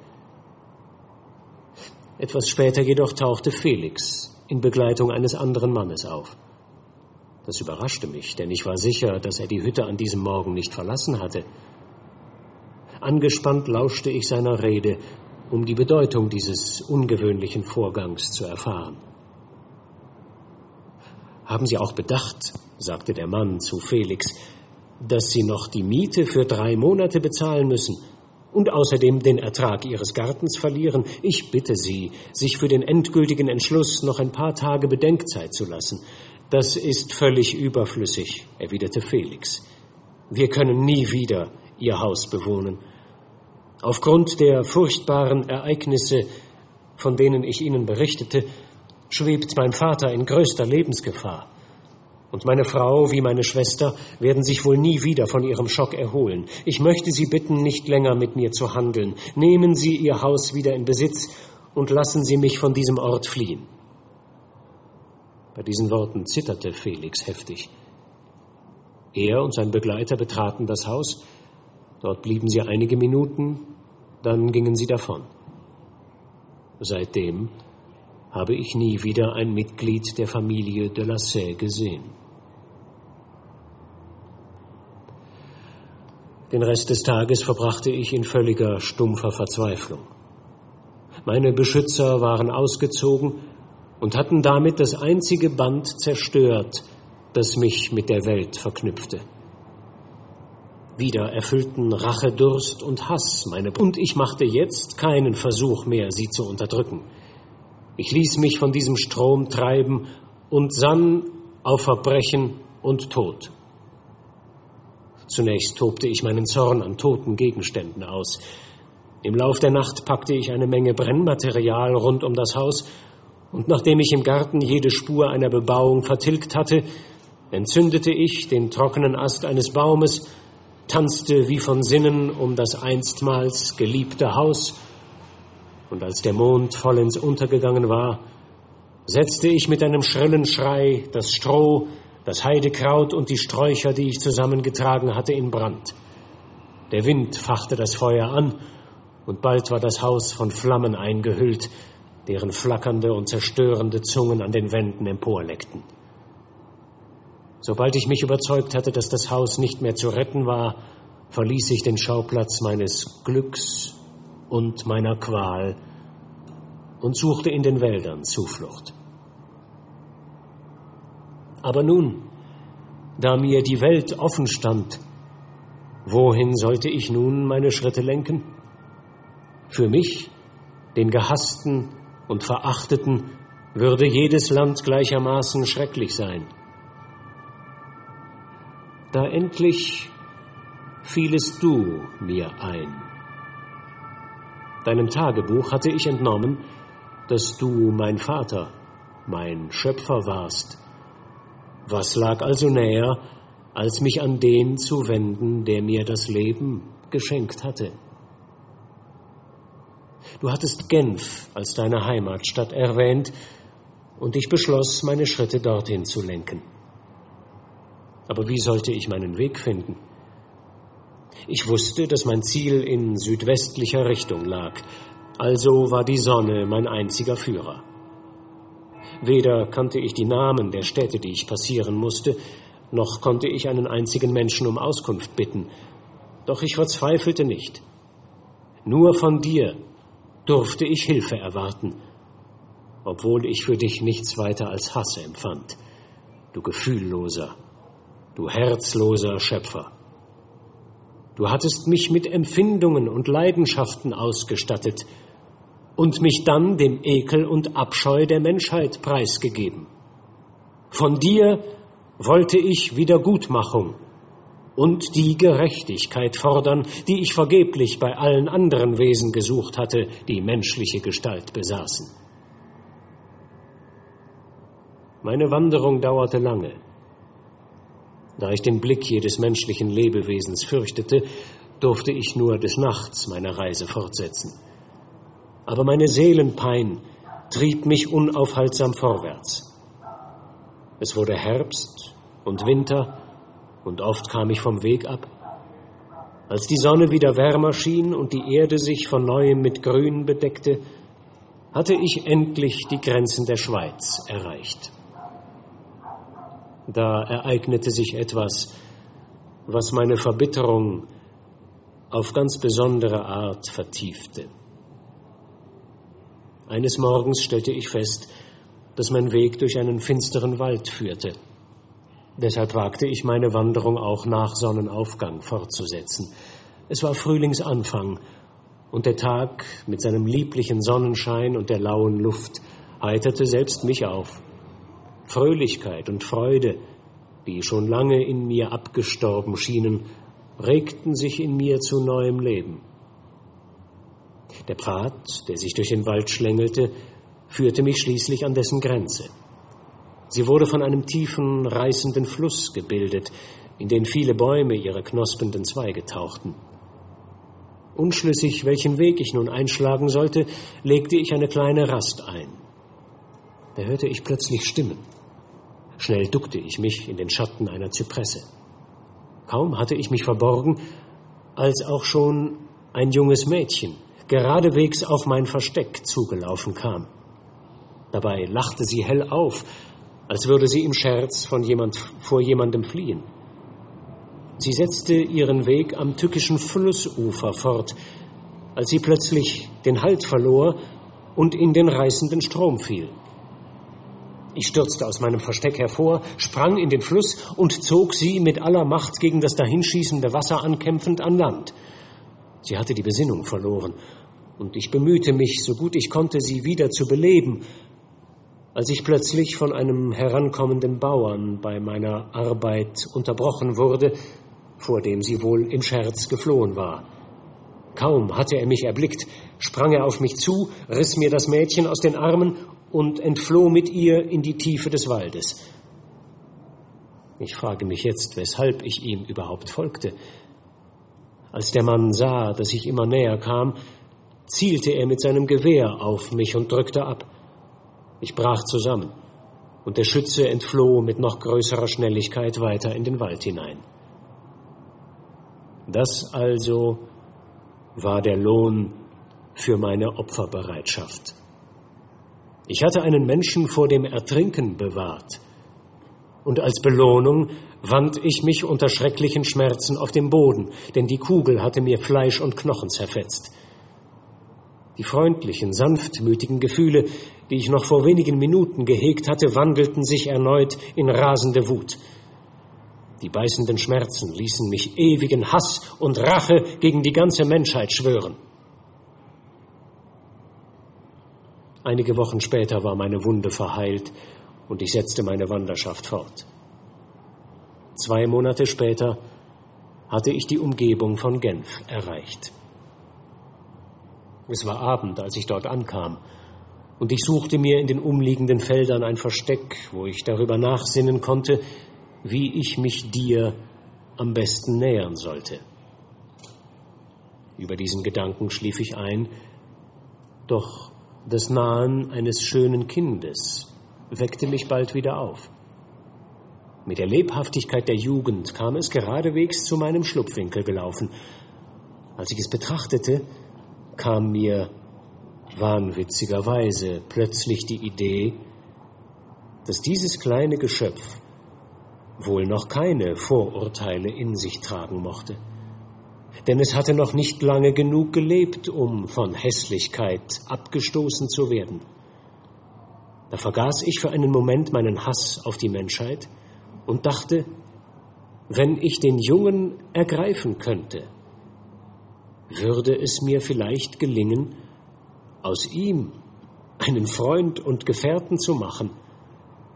Speaker 1: Etwas später jedoch tauchte Felix, in Begleitung eines anderen Mannes auf. Das überraschte mich, denn ich war sicher, dass er die Hütte an diesem Morgen nicht verlassen hatte. Angespannt lauschte ich seiner Rede, um die Bedeutung dieses ungewöhnlichen Vorgangs zu erfahren. Haben Sie auch bedacht, sagte der Mann zu Felix, dass Sie noch die Miete für drei Monate bezahlen müssen und außerdem den Ertrag Ihres Gartens verlieren. Ich bitte Sie, sich für den endgültigen Entschluss noch ein paar Tage Bedenkzeit zu lassen. Das ist völlig überflüssig, erwiderte Felix. Wir können nie wieder Ihr Haus bewohnen. Aufgrund der furchtbaren Ereignisse, von denen ich Ihnen berichtete, schwebt mein Vater in größter Lebensgefahr. Und meine Frau wie meine Schwester werden sich wohl nie wieder von ihrem Schock erholen. Ich möchte Sie bitten, nicht länger mit mir zu handeln. Nehmen Sie Ihr Haus wieder in Besitz und lassen Sie mich von diesem Ort fliehen. Bei diesen Worten zitterte Felix heftig. Er und sein Begleiter betraten das Haus. Dort blieben sie einige Minuten, dann gingen sie davon. Seitdem habe ich nie wieder ein Mitglied der Familie de la Salle gesehen. Den Rest des Tages verbrachte ich in völliger, stumpfer Verzweiflung. Meine Beschützer waren ausgezogen und hatten damit das einzige Band zerstört, das mich mit der Welt verknüpfte. Wieder erfüllten Rache, Durst und Hass meine, und ich machte jetzt keinen Versuch mehr, sie zu unterdrücken. Ich ließ mich von diesem Strom treiben und sann auf Verbrechen und Tod. Zunächst tobte ich meinen Zorn an toten Gegenständen aus. Im Lauf der Nacht packte ich eine Menge Brennmaterial rund um das Haus, und nachdem ich im Garten jede Spur einer Bebauung vertilgt hatte, entzündete ich den trockenen Ast eines Baumes, tanzte wie von Sinnen um das einstmals geliebte Haus, und als der Mond vollends untergegangen war, setzte ich mit einem schrillen Schrei das Stroh, das Heidekraut und die Sträucher, die ich zusammengetragen hatte, in Brand. Der Wind fachte das Feuer an, und bald war das Haus von Flammen eingehüllt, deren flackernde und zerstörende Zungen an den Wänden emporleckten. Sobald ich mich überzeugt hatte, dass das Haus nicht mehr zu retten war, verließ ich den Schauplatz meines Glücks und meiner Qual und suchte in den Wäldern Zuflucht. Aber nun, da mir die Welt offen stand, wohin sollte ich nun meine Schritte lenken? Für mich, den Gehassten und Verachteten, würde jedes Land gleichermaßen schrecklich sein. Da endlich fielest du mir ein. Deinem Tagebuch hatte ich entnommen, dass du mein Vater, mein Schöpfer warst. Was lag also näher, als mich an den zu wenden, der mir das Leben geschenkt hatte? Du hattest Genf als deine Heimatstadt erwähnt, und ich beschloss, meine Schritte dorthin zu lenken. Aber wie sollte ich meinen Weg finden? Ich wusste, dass mein Ziel in südwestlicher Richtung lag, also war die Sonne mein einziger Führer. Weder kannte ich die Namen der Städte, die ich passieren musste, noch konnte ich einen einzigen Menschen um Auskunft bitten, doch ich verzweifelte nicht. Nur von dir durfte ich Hilfe erwarten, obwohl ich für dich nichts weiter als Hass empfand, du gefühlloser, du herzloser Schöpfer. Du hattest mich mit Empfindungen und Leidenschaften ausgestattet und mich dann dem Ekel und Abscheu der Menschheit preisgegeben. Von dir wollte ich Wiedergutmachung und die Gerechtigkeit fordern, die ich vergeblich bei allen anderen Wesen gesucht hatte, die menschliche Gestalt besaßen. Meine Wanderung dauerte lange. Da ich den Blick jedes menschlichen Lebewesens fürchtete, durfte ich nur des Nachts meine Reise fortsetzen. Aber meine Seelenpein trieb mich unaufhaltsam vorwärts. Es wurde Herbst und Winter, und oft kam ich vom Weg ab. Als die Sonne wieder wärmer schien und die Erde sich von neuem mit Grün bedeckte, hatte ich endlich die Grenzen der Schweiz erreicht. Da ereignete sich etwas, was meine Verbitterung auf ganz besondere Art vertiefte. Eines Morgens stellte ich fest, dass mein Weg durch einen finsteren Wald führte. Deshalb wagte ich meine Wanderung auch nach Sonnenaufgang fortzusetzen. Es war Frühlingsanfang und der Tag mit seinem lieblichen Sonnenschein und der lauen Luft heiterte selbst mich auf. Fröhlichkeit und Freude, die schon lange in mir abgestorben schienen, regten sich in mir zu neuem Leben. Der Pfad, der sich durch den Wald schlängelte, führte mich schließlich an dessen Grenze. Sie wurde von einem tiefen, reißenden Fluss gebildet, in den viele Bäume ihre knospenden Zweige tauchten. Unschlüssig, welchen Weg ich nun einschlagen sollte, legte ich eine kleine Rast ein. Da hörte ich plötzlich Stimmen. Schnell duckte ich mich in den Schatten einer Zypresse. Kaum hatte ich mich verborgen, als auch schon ein junges Mädchen geradewegs auf mein Versteck zugelaufen kam. Dabei lachte sie hell auf, als würde sie im Scherz von jemand, vor jemandem fliehen. Sie setzte ihren Weg am tückischen Flussufer fort, als sie plötzlich den Halt verlor und in den reißenden Strom fiel. Ich stürzte aus meinem Versteck hervor, sprang in den Fluss und zog sie mit aller Macht gegen das dahinschießende Wasser ankämpfend an Land. Sie hatte die Besinnung verloren, und ich bemühte mich, so gut ich konnte, sie wieder zu beleben, als ich plötzlich von einem herankommenden Bauern bei meiner Arbeit unterbrochen wurde, vor dem sie wohl im Scherz geflohen war. Kaum hatte er mich erblickt, sprang er auf mich zu, riss mir das Mädchen aus den Armen und entfloh mit ihr in die Tiefe des Waldes. Ich frage mich jetzt, weshalb ich ihm überhaupt folgte. Als der Mann sah, dass ich immer näher kam, zielte er mit seinem Gewehr auf mich und drückte ab. Ich brach zusammen, und der Schütze entfloh mit noch größerer Schnelligkeit weiter in den Wald hinein. Das also war der Lohn für meine Opferbereitschaft. Ich hatte einen Menschen vor dem Ertrinken bewahrt, und als Belohnung wand ich mich unter schrecklichen Schmerzen auf dem Boden, denn die Kugel hatte mir Fleisch und Knochen zerfetzt. Die freundlichen, sanftmütigen Gefühle, die ich noch vor wenigen Minuten gehegt hatte, wandelten sich erneut in rasende Wut. Die beißenden Schmerzen ließen mich ewigen Hass und Rache gegen die ganze Menschheit schwören. Einige Wochen später war meine Wunde verheilt und ich setzte meine Wanderschaft fort. Zwei Monate später hatte ich die Umgebung von Genf erreicht. Es war Abend, als ich dort ankam, und ich suchte mir in den umliegenden Feldern ein Versteck, wo ich darüber nachsinnen konnte, wie ich mich dir am besten nähern sollte. Über diesen Gedanken schlief ich ein, doch das Nahen eines schönen Kindes weckte mich bald wieder auf. Mit der Lebhaftigkeit der Jugend kam es geradewegs zu meinem Schlupfwinkel gelaufen. Als ich es betrachtete, kam mir wahnwitzigerweise plötzlich die Idee, dass dieses kleine Geschöpf wohl noch keine Vorurteile in sich tragen mochte. Denn es hatte noch nicht lange genug gelebt, um von Hässlichkeit abgestoßen zu werden. Da vergaß ich für einen Moment meinen Hass auf die Menschheit und dachte, wenn ich den Jungen ergreifen könnte, würde es mir vielleicht gelingen, aus ihm einen Freund und Gefährten zu machen,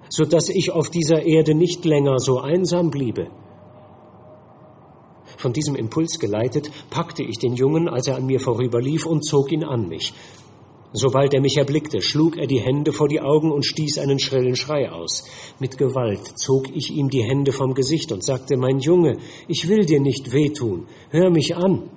Speaker 1: so dass ich auf dieser Erde nicht länger so einsam bliebe. Von diesem Impuls geleitet, packte ich den Jungen, als er an mir vorüberlief, und zog ihn an mich. Sobald er mich erblickte, schlug er die Hände vor die Augen und stieß einen schrillen Schrei aus. Mit Gewalt zog ich ihm die Hände vom Gesicht und sagte, mein Junge, ich will dir nicht wehtun, hör mich an.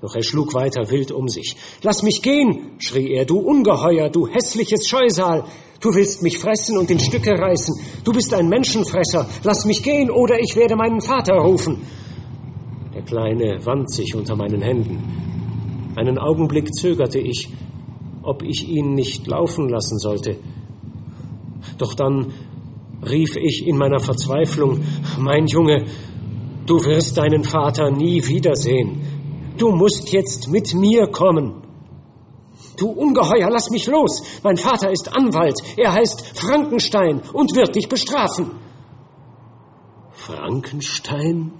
Speaker 1: Doch er schlug weiter wild um sich. Lass mich gehen, schrie er, du Ungeheuer, du hässliches Scheusal. Du willst mich fressen und in Stücke reißen. Du bist ein Menschenfresser. Lass mich gehen, oder ich werde meinen Vater rufen. Der Kleine wand sich unter meinen Händen. Einen Augenblick zögerte ich, ob ich ihn nicht laufen lassen sollte. Doch dann rief ich in meiner Verzweiflung, mein Junge, du wirst deinen Vater nie wiedersehen. Du musst jetzt mit mir kommen. Du Ungeheuer, lass mich los. Mein Vater ist Anwalt. Er heißt Frankenstein und wird dich bestrafen. Frankenstein?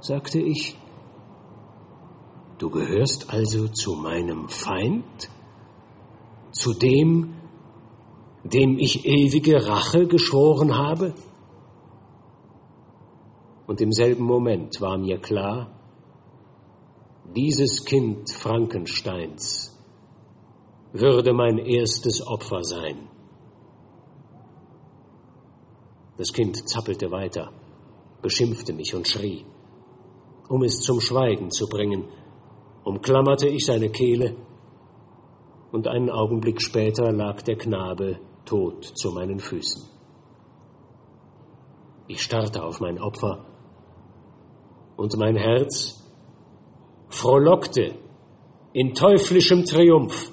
Speaker 1: sagte ich. Du gehörst also zu meinem Feind? Zu dem, dem ich ewige Rache geschworen habe? Und im selben Moment war mir klar, dieses Kind Frankensteins würde mein erstes Opfer sein. Das Kind zappelte weiter, beschimpfte mich und schrie. Um es zum Schweigen zu bringen, umklammerte ich seine Kehle, und einen Augenblick später lag der Knabe tot zu meinen Füßen. Ich starrte auf mein Opfer, und mein Herz frohlockte in teuflischem Triumph.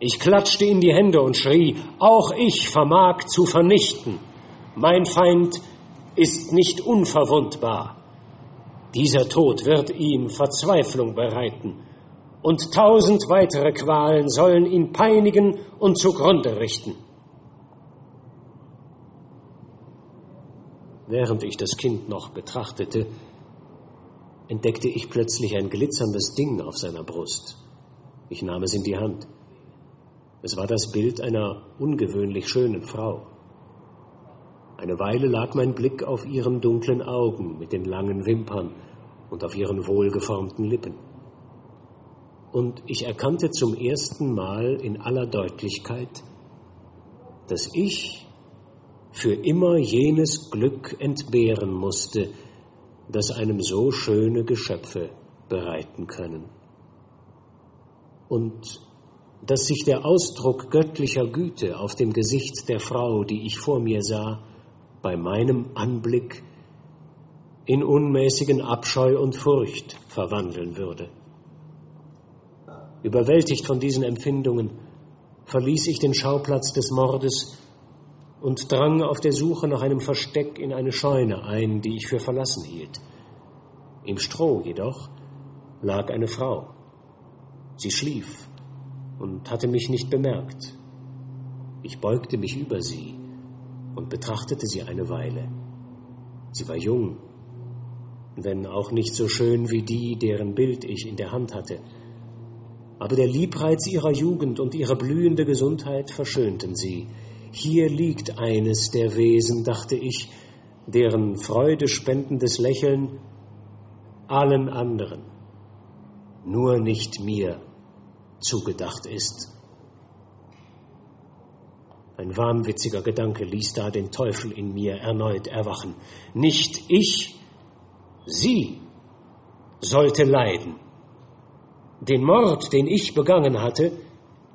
Speaker 1: Ich klatschte in die Hände und schrie, auch ich vermag zu vernichten. Mein Feind ist nicht unverwundbar. Dieser Tod wird ihm Verzweiflung bereiten, und tausend weitere Qualen sollen ihn peinigen und zugrunde richten. Während ich das Kind noch betrachtete, entdeckte ich plötzlich ein glitzerndes Ding auf seiner Brust. Ich nahm es in die Hand. Es war das Bild einer ungewöhnlich schönen Frau. Eine Weile lag mein Blick auf ihren dunklen Augen mit den langen Wimpern und auf ihren wohlgeformten Lippen. Und ich erkannte zum ersten Mal in aller Deutlichkeit, dass ich für immer jenes Glück entbehren musste, das einem so schöne Geschöpfe bereiten können. Und dass sich der Ausdruck göttlicher Güte auf dem Gesicht der Frau, die ich vor mir sah, bei meinem Anblick in unmäßigen Abscheu und Furcht verwandeln würde. Überwältigt von diesen Empfindungen verließ ich den Schauplatz des Mordes und drang auf der Suche nach einem Versteck in eine Scheune ein, die ich für verlassen hielt. Im Stroh jedoch lag eine Frau. Sie schlief und hatte mich nicht bemerkt. Ich beugte mich über sie und betrachtete sie eine Weile. Sie war jung, wenn auch nicht so schön wie die, deren Bild ich in der Hand hatte. Aber der Liebreiz ihrer Jugend und ihre blühende Gesundheit verschönten sie. Hier liegt eines der Wesen, dachte ich, deren freudespendendes Lächeln allen anderen, nur nicht mir, zugedacht ist. Ein wahnwitziger Gedanke ließ da den Teufel in mir erneut erwachen. Nicht ich, sie sollte leiden. Den Mord, den ich begangen hatte,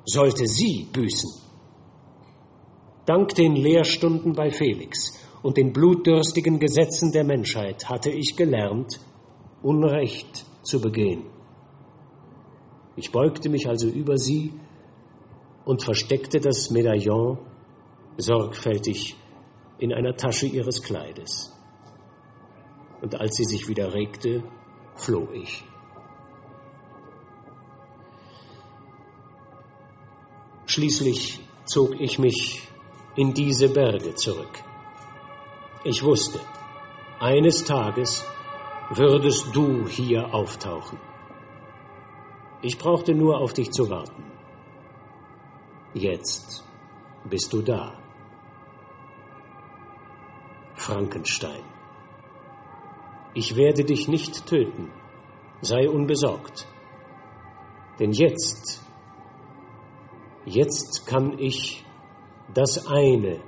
Speaker 1: sollte sie büßen. Dank den Lehrstunden bei Felix und den blutdürstigen Gesetzen der Menschheit hatte ich gelernt, Unrecht zu begehen. Ich beugte mich also über sie und versteckte das Medaillon sorgfältig in einer Tasche ihres Kleides. Und als sie sich wieder regte, floh ich. Schließlich zog ich mich in diese Berge zurück. Ich wusste, eines Tages würdest du hier auftauchen. Ich brauchte nur auf dich zu warten. Jetzt bist du da. Frankenstein. Ich werde dich nicht töten. Sei unbesorgt. Denn jetzt Jetzt kann ich das eine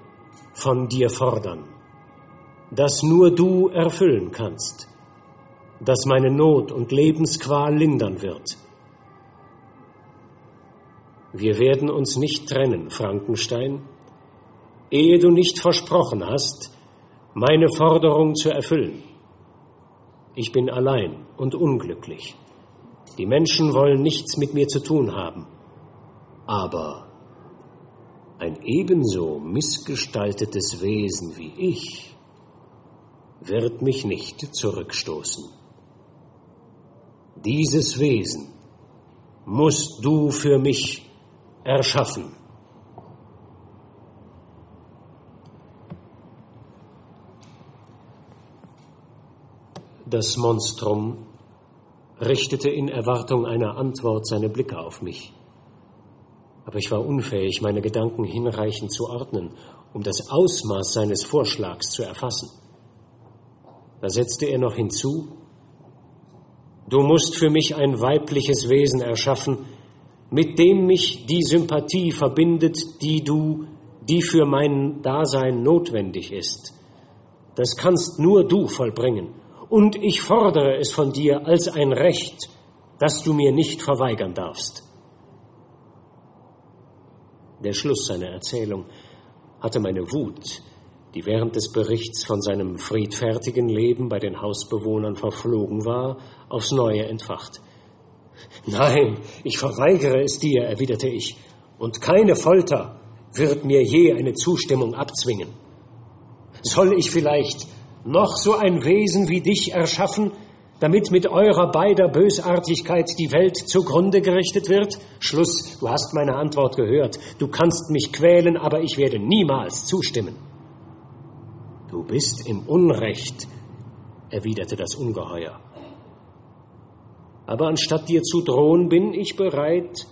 Speaker 1: von dir fordern, das nur du erfüllen kannst, das meine Not und Lebensqual lindern wird. Wir werden uns nicht trennen, Frankenstein, ehe du nicht versprochen hast, meine Forderung zu erfüllen. Ich bin allein und unglücklich. Die Menschen wollen nichts mit mir zu tun haben. Aber ein ebenso missgestaltetes Wesen wie ich wird mich nicht zurückstoßen. Dieses Wesen musst du für mich erschaffen. Das Monstrum richtete in Erwartung einer Antwort seine Blicke auf mich aber ich war unfähig, meine Gedanken hinreichend zu ordnen, um das Ausmaß seines Vorschlags zu erfassen. Da setzte er noch hinzu, Du musst für mich ein weibliches Wesen erschaffen, mit dem mich die Sympathie verbindet, die du, die für mein Dasein notwendig ist. Das kannst nur du vollbringen, und ich fordere es von dir als ein Recht, das du mir nicht verweigern darfst. Der Schluss seiner Erzählung hatte meine Wut, die während des Berichts von seinem friedfertigen Leben bei den Hausbewohnern verflogen war, aufs neue entfacht. Nein, ich verweigere es dir, erwiderte ich, und keine Folter wird mir je eine Zustimmung abzwingen. Soll ich vielleicht noch so ein Wesen wie dich erschaffen, damit mit eurer beider Bösartigkeit die Welt zugrunde gerichtet wird? Schluss, du hast meine Antwort gehört. Du kannst mich quälen, aber ich werde niemals zustimmen. Du bist im Unrecht, erwiderte das Ungeheuer. Aber anstatt dir zu drohen, bin ich bereit,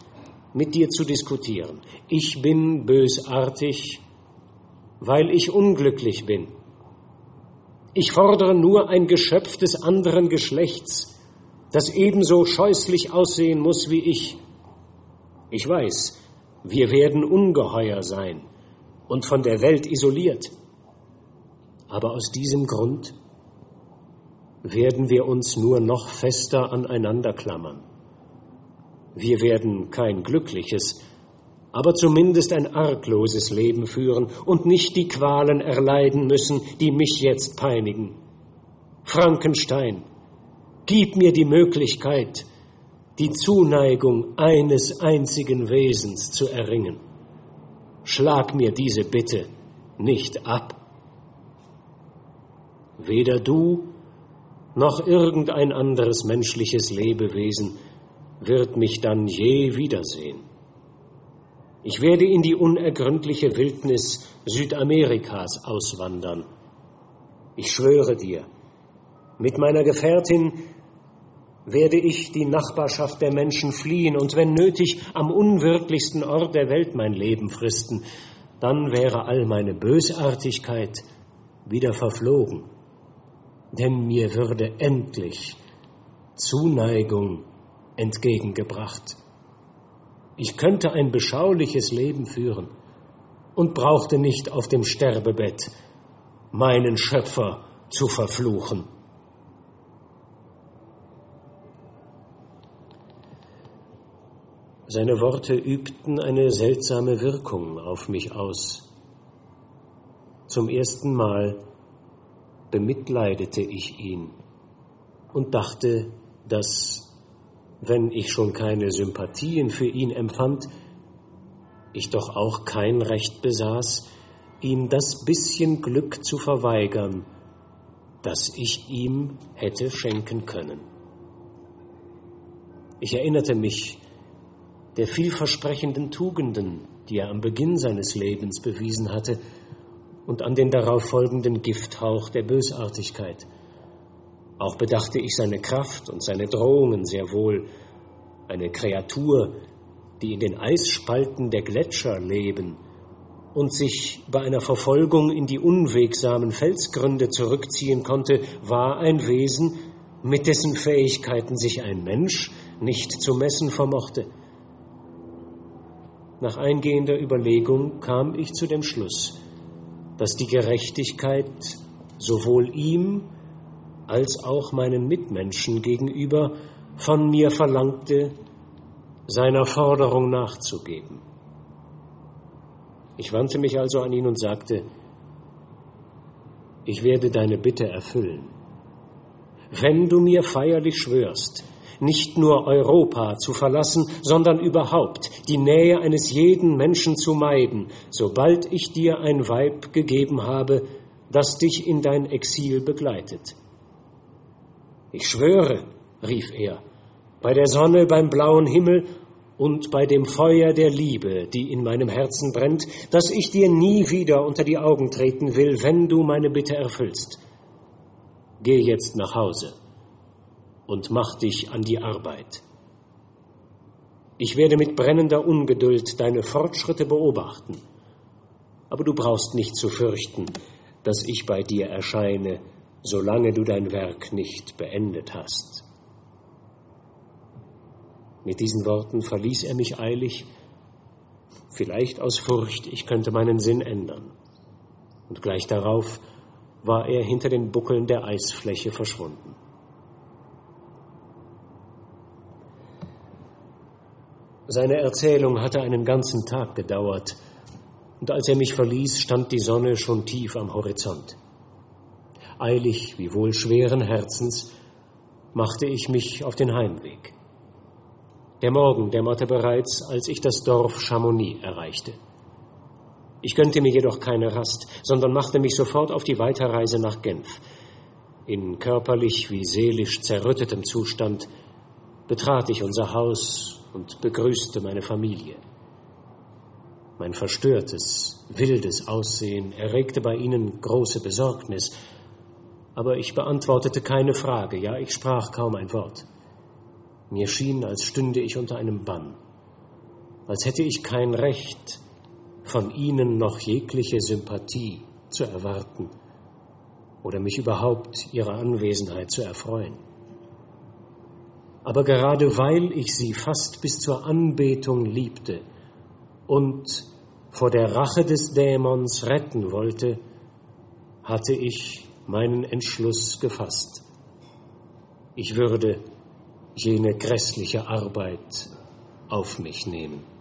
Speaker 1: mit dir zu diskutieren. Ich bin bösartig, weil ich unglücklich bin. Ich fordere nur ein Geschöpf des anderen Geschlechts, das ebenso scheußlich aussehen muss wie ich. Ich weiß, wir werden ungeheuer sein und von der Welt isoliert. Aber aus diesem Grund werden wir uns nur noch fester aneinander klammern. Wir werden kein glückliches, aber zumindest ein argloses Leben führen und nicht die Qualen erleiden müssen, die mich jetzt peinigen. Frankenstein, gib mir die Möglichkeit, die Zuneigung eines einzigen Wesens zu erringen. Schlag mir diese Bitte nicht ab. Weder du noch irgendein anderes menschliches Lebewesen wird mich dann je wiedersehen. Ich werde in die unergründliche Wildnis Südamerikas auswandern. Ich schwöre dir, mit meiner Gefährtin werde ich die Nachbarschaft der Menschen fliehen und wenn nötig am unwirklichsten Ort der Welt mein Leben fristen, dann wäre all meine Bösartigkeit wieder verflogen, denn mir würde endlich Zuneigung entgegengebracht. Ich könnte ein beschauliches Leben führen und brauchte nicht auf dem Sterbebett meinen Schöpfer zu verfluchen. Seine Worte übten eine seltsame Wirkung auf mich aus. Zum ersten Mal bemitleidete ich ihn und dachte, dass wenn ich schon keine Sympathien für ihn empfand, ich doch auch kein Recht besaß, ihm das bisschen Glück zu verweigern, das ich ihm hätte schenken können. Ich erinnerte mich der vielversprechenden Tugenden, die er am Beginn seines Lebens bewiesen hatte, und an den darauf folgenden Gifthauch der Bösartigkeit. Auch bedachte ich seine Kraft und seine Drohungen sehr wohl, eine Kreatur, die in den Eisspalten der Gletscher leben und sich bei einer Verfolgung in die unwegsamen Felsgründe zurückziehen konnte, war ein Wesen, mit dessen Fähigkeiten sich ein Mensch nicht zu messen vermochte. Nach eingehender Überlegung kam ich zu dem Schluss, dass die Gerechtigkeit sowohl ihm als auch meinen Mitmenschen gegenüber von mir verlangte, seiner Forderung nachzugeben. Ich wandte mich also an ihn und sagte, ich werde deine Bitte erfüllen. Wenn du mir feierlich schwörst, nicht nur Europa zu verlassen, sondern überhaupt die Nähe eines jeden Menschen zu meiden, sobald ich dir ein Weib gegeben habe, das dich in dein Exil begleitet. Ich schwöre, rief er, bei der Sonne, beim blauen Himmel und bei dem Feuer der Liebe, die in meinem Herzen brennt, dass ich dir nie wieder unter die Augen treten will, wenn du meine Bitte erfüllst. Geh jetzt nach Hause und mach dich an die Arbeit. Ich werde mit brennender Ungeduld deine Fortschritte beobachten, aber du brauchst nicht zu fürchten, dass ich bei dir erscheine, solange du dein Werk nicht beendet hast. Mit diesen Worten verließ er mich eilig, vielleicht aus Furcht, ich könnte meinen Sinn ändern. Und gleich darauf war er hinter den Buckeln der Eisfläche verschwunden. Seine Erzählung hatte einen ganzen Tag gedauert, und als er mich verließ, stand die Sonne schon tief am Horizont. Eilig, wie wohl schweren Herzens, machte ich mich auf den Heimweg. Der Morgen dämmerte bereits, als ich das Dorf Chamonix erreichte. Ich gönnte mir jedoch keine Rast, sondern machte mich sofort auf die Weiterreise nach Genf. In körperlich wie seelisch zerrüttetem Zustand betrat ich unser Haus und begrüßte meine Familie. Mein verstörtes, wildes Aussehen erregte bei ihnen große Besorgnis, aber ich beantwortete keine Frage, ja, ich sprach kaum ein Wort. Mir schien, als stünde ich unter einem Bann, als hätte ich kein Recht, von ihnen noch jegliche Sympathie zu erwarten oder mich überhaupt ihrer Anwesenheit zu erfreuen. Aber gerade weil ich sie fast bis zur Anbetung liebte und vor der Rache des Dämons retten wollte, hatte ich meinen Entschluss gefasst. Ich würde jene grässliche Arbeit auf mich nehmen.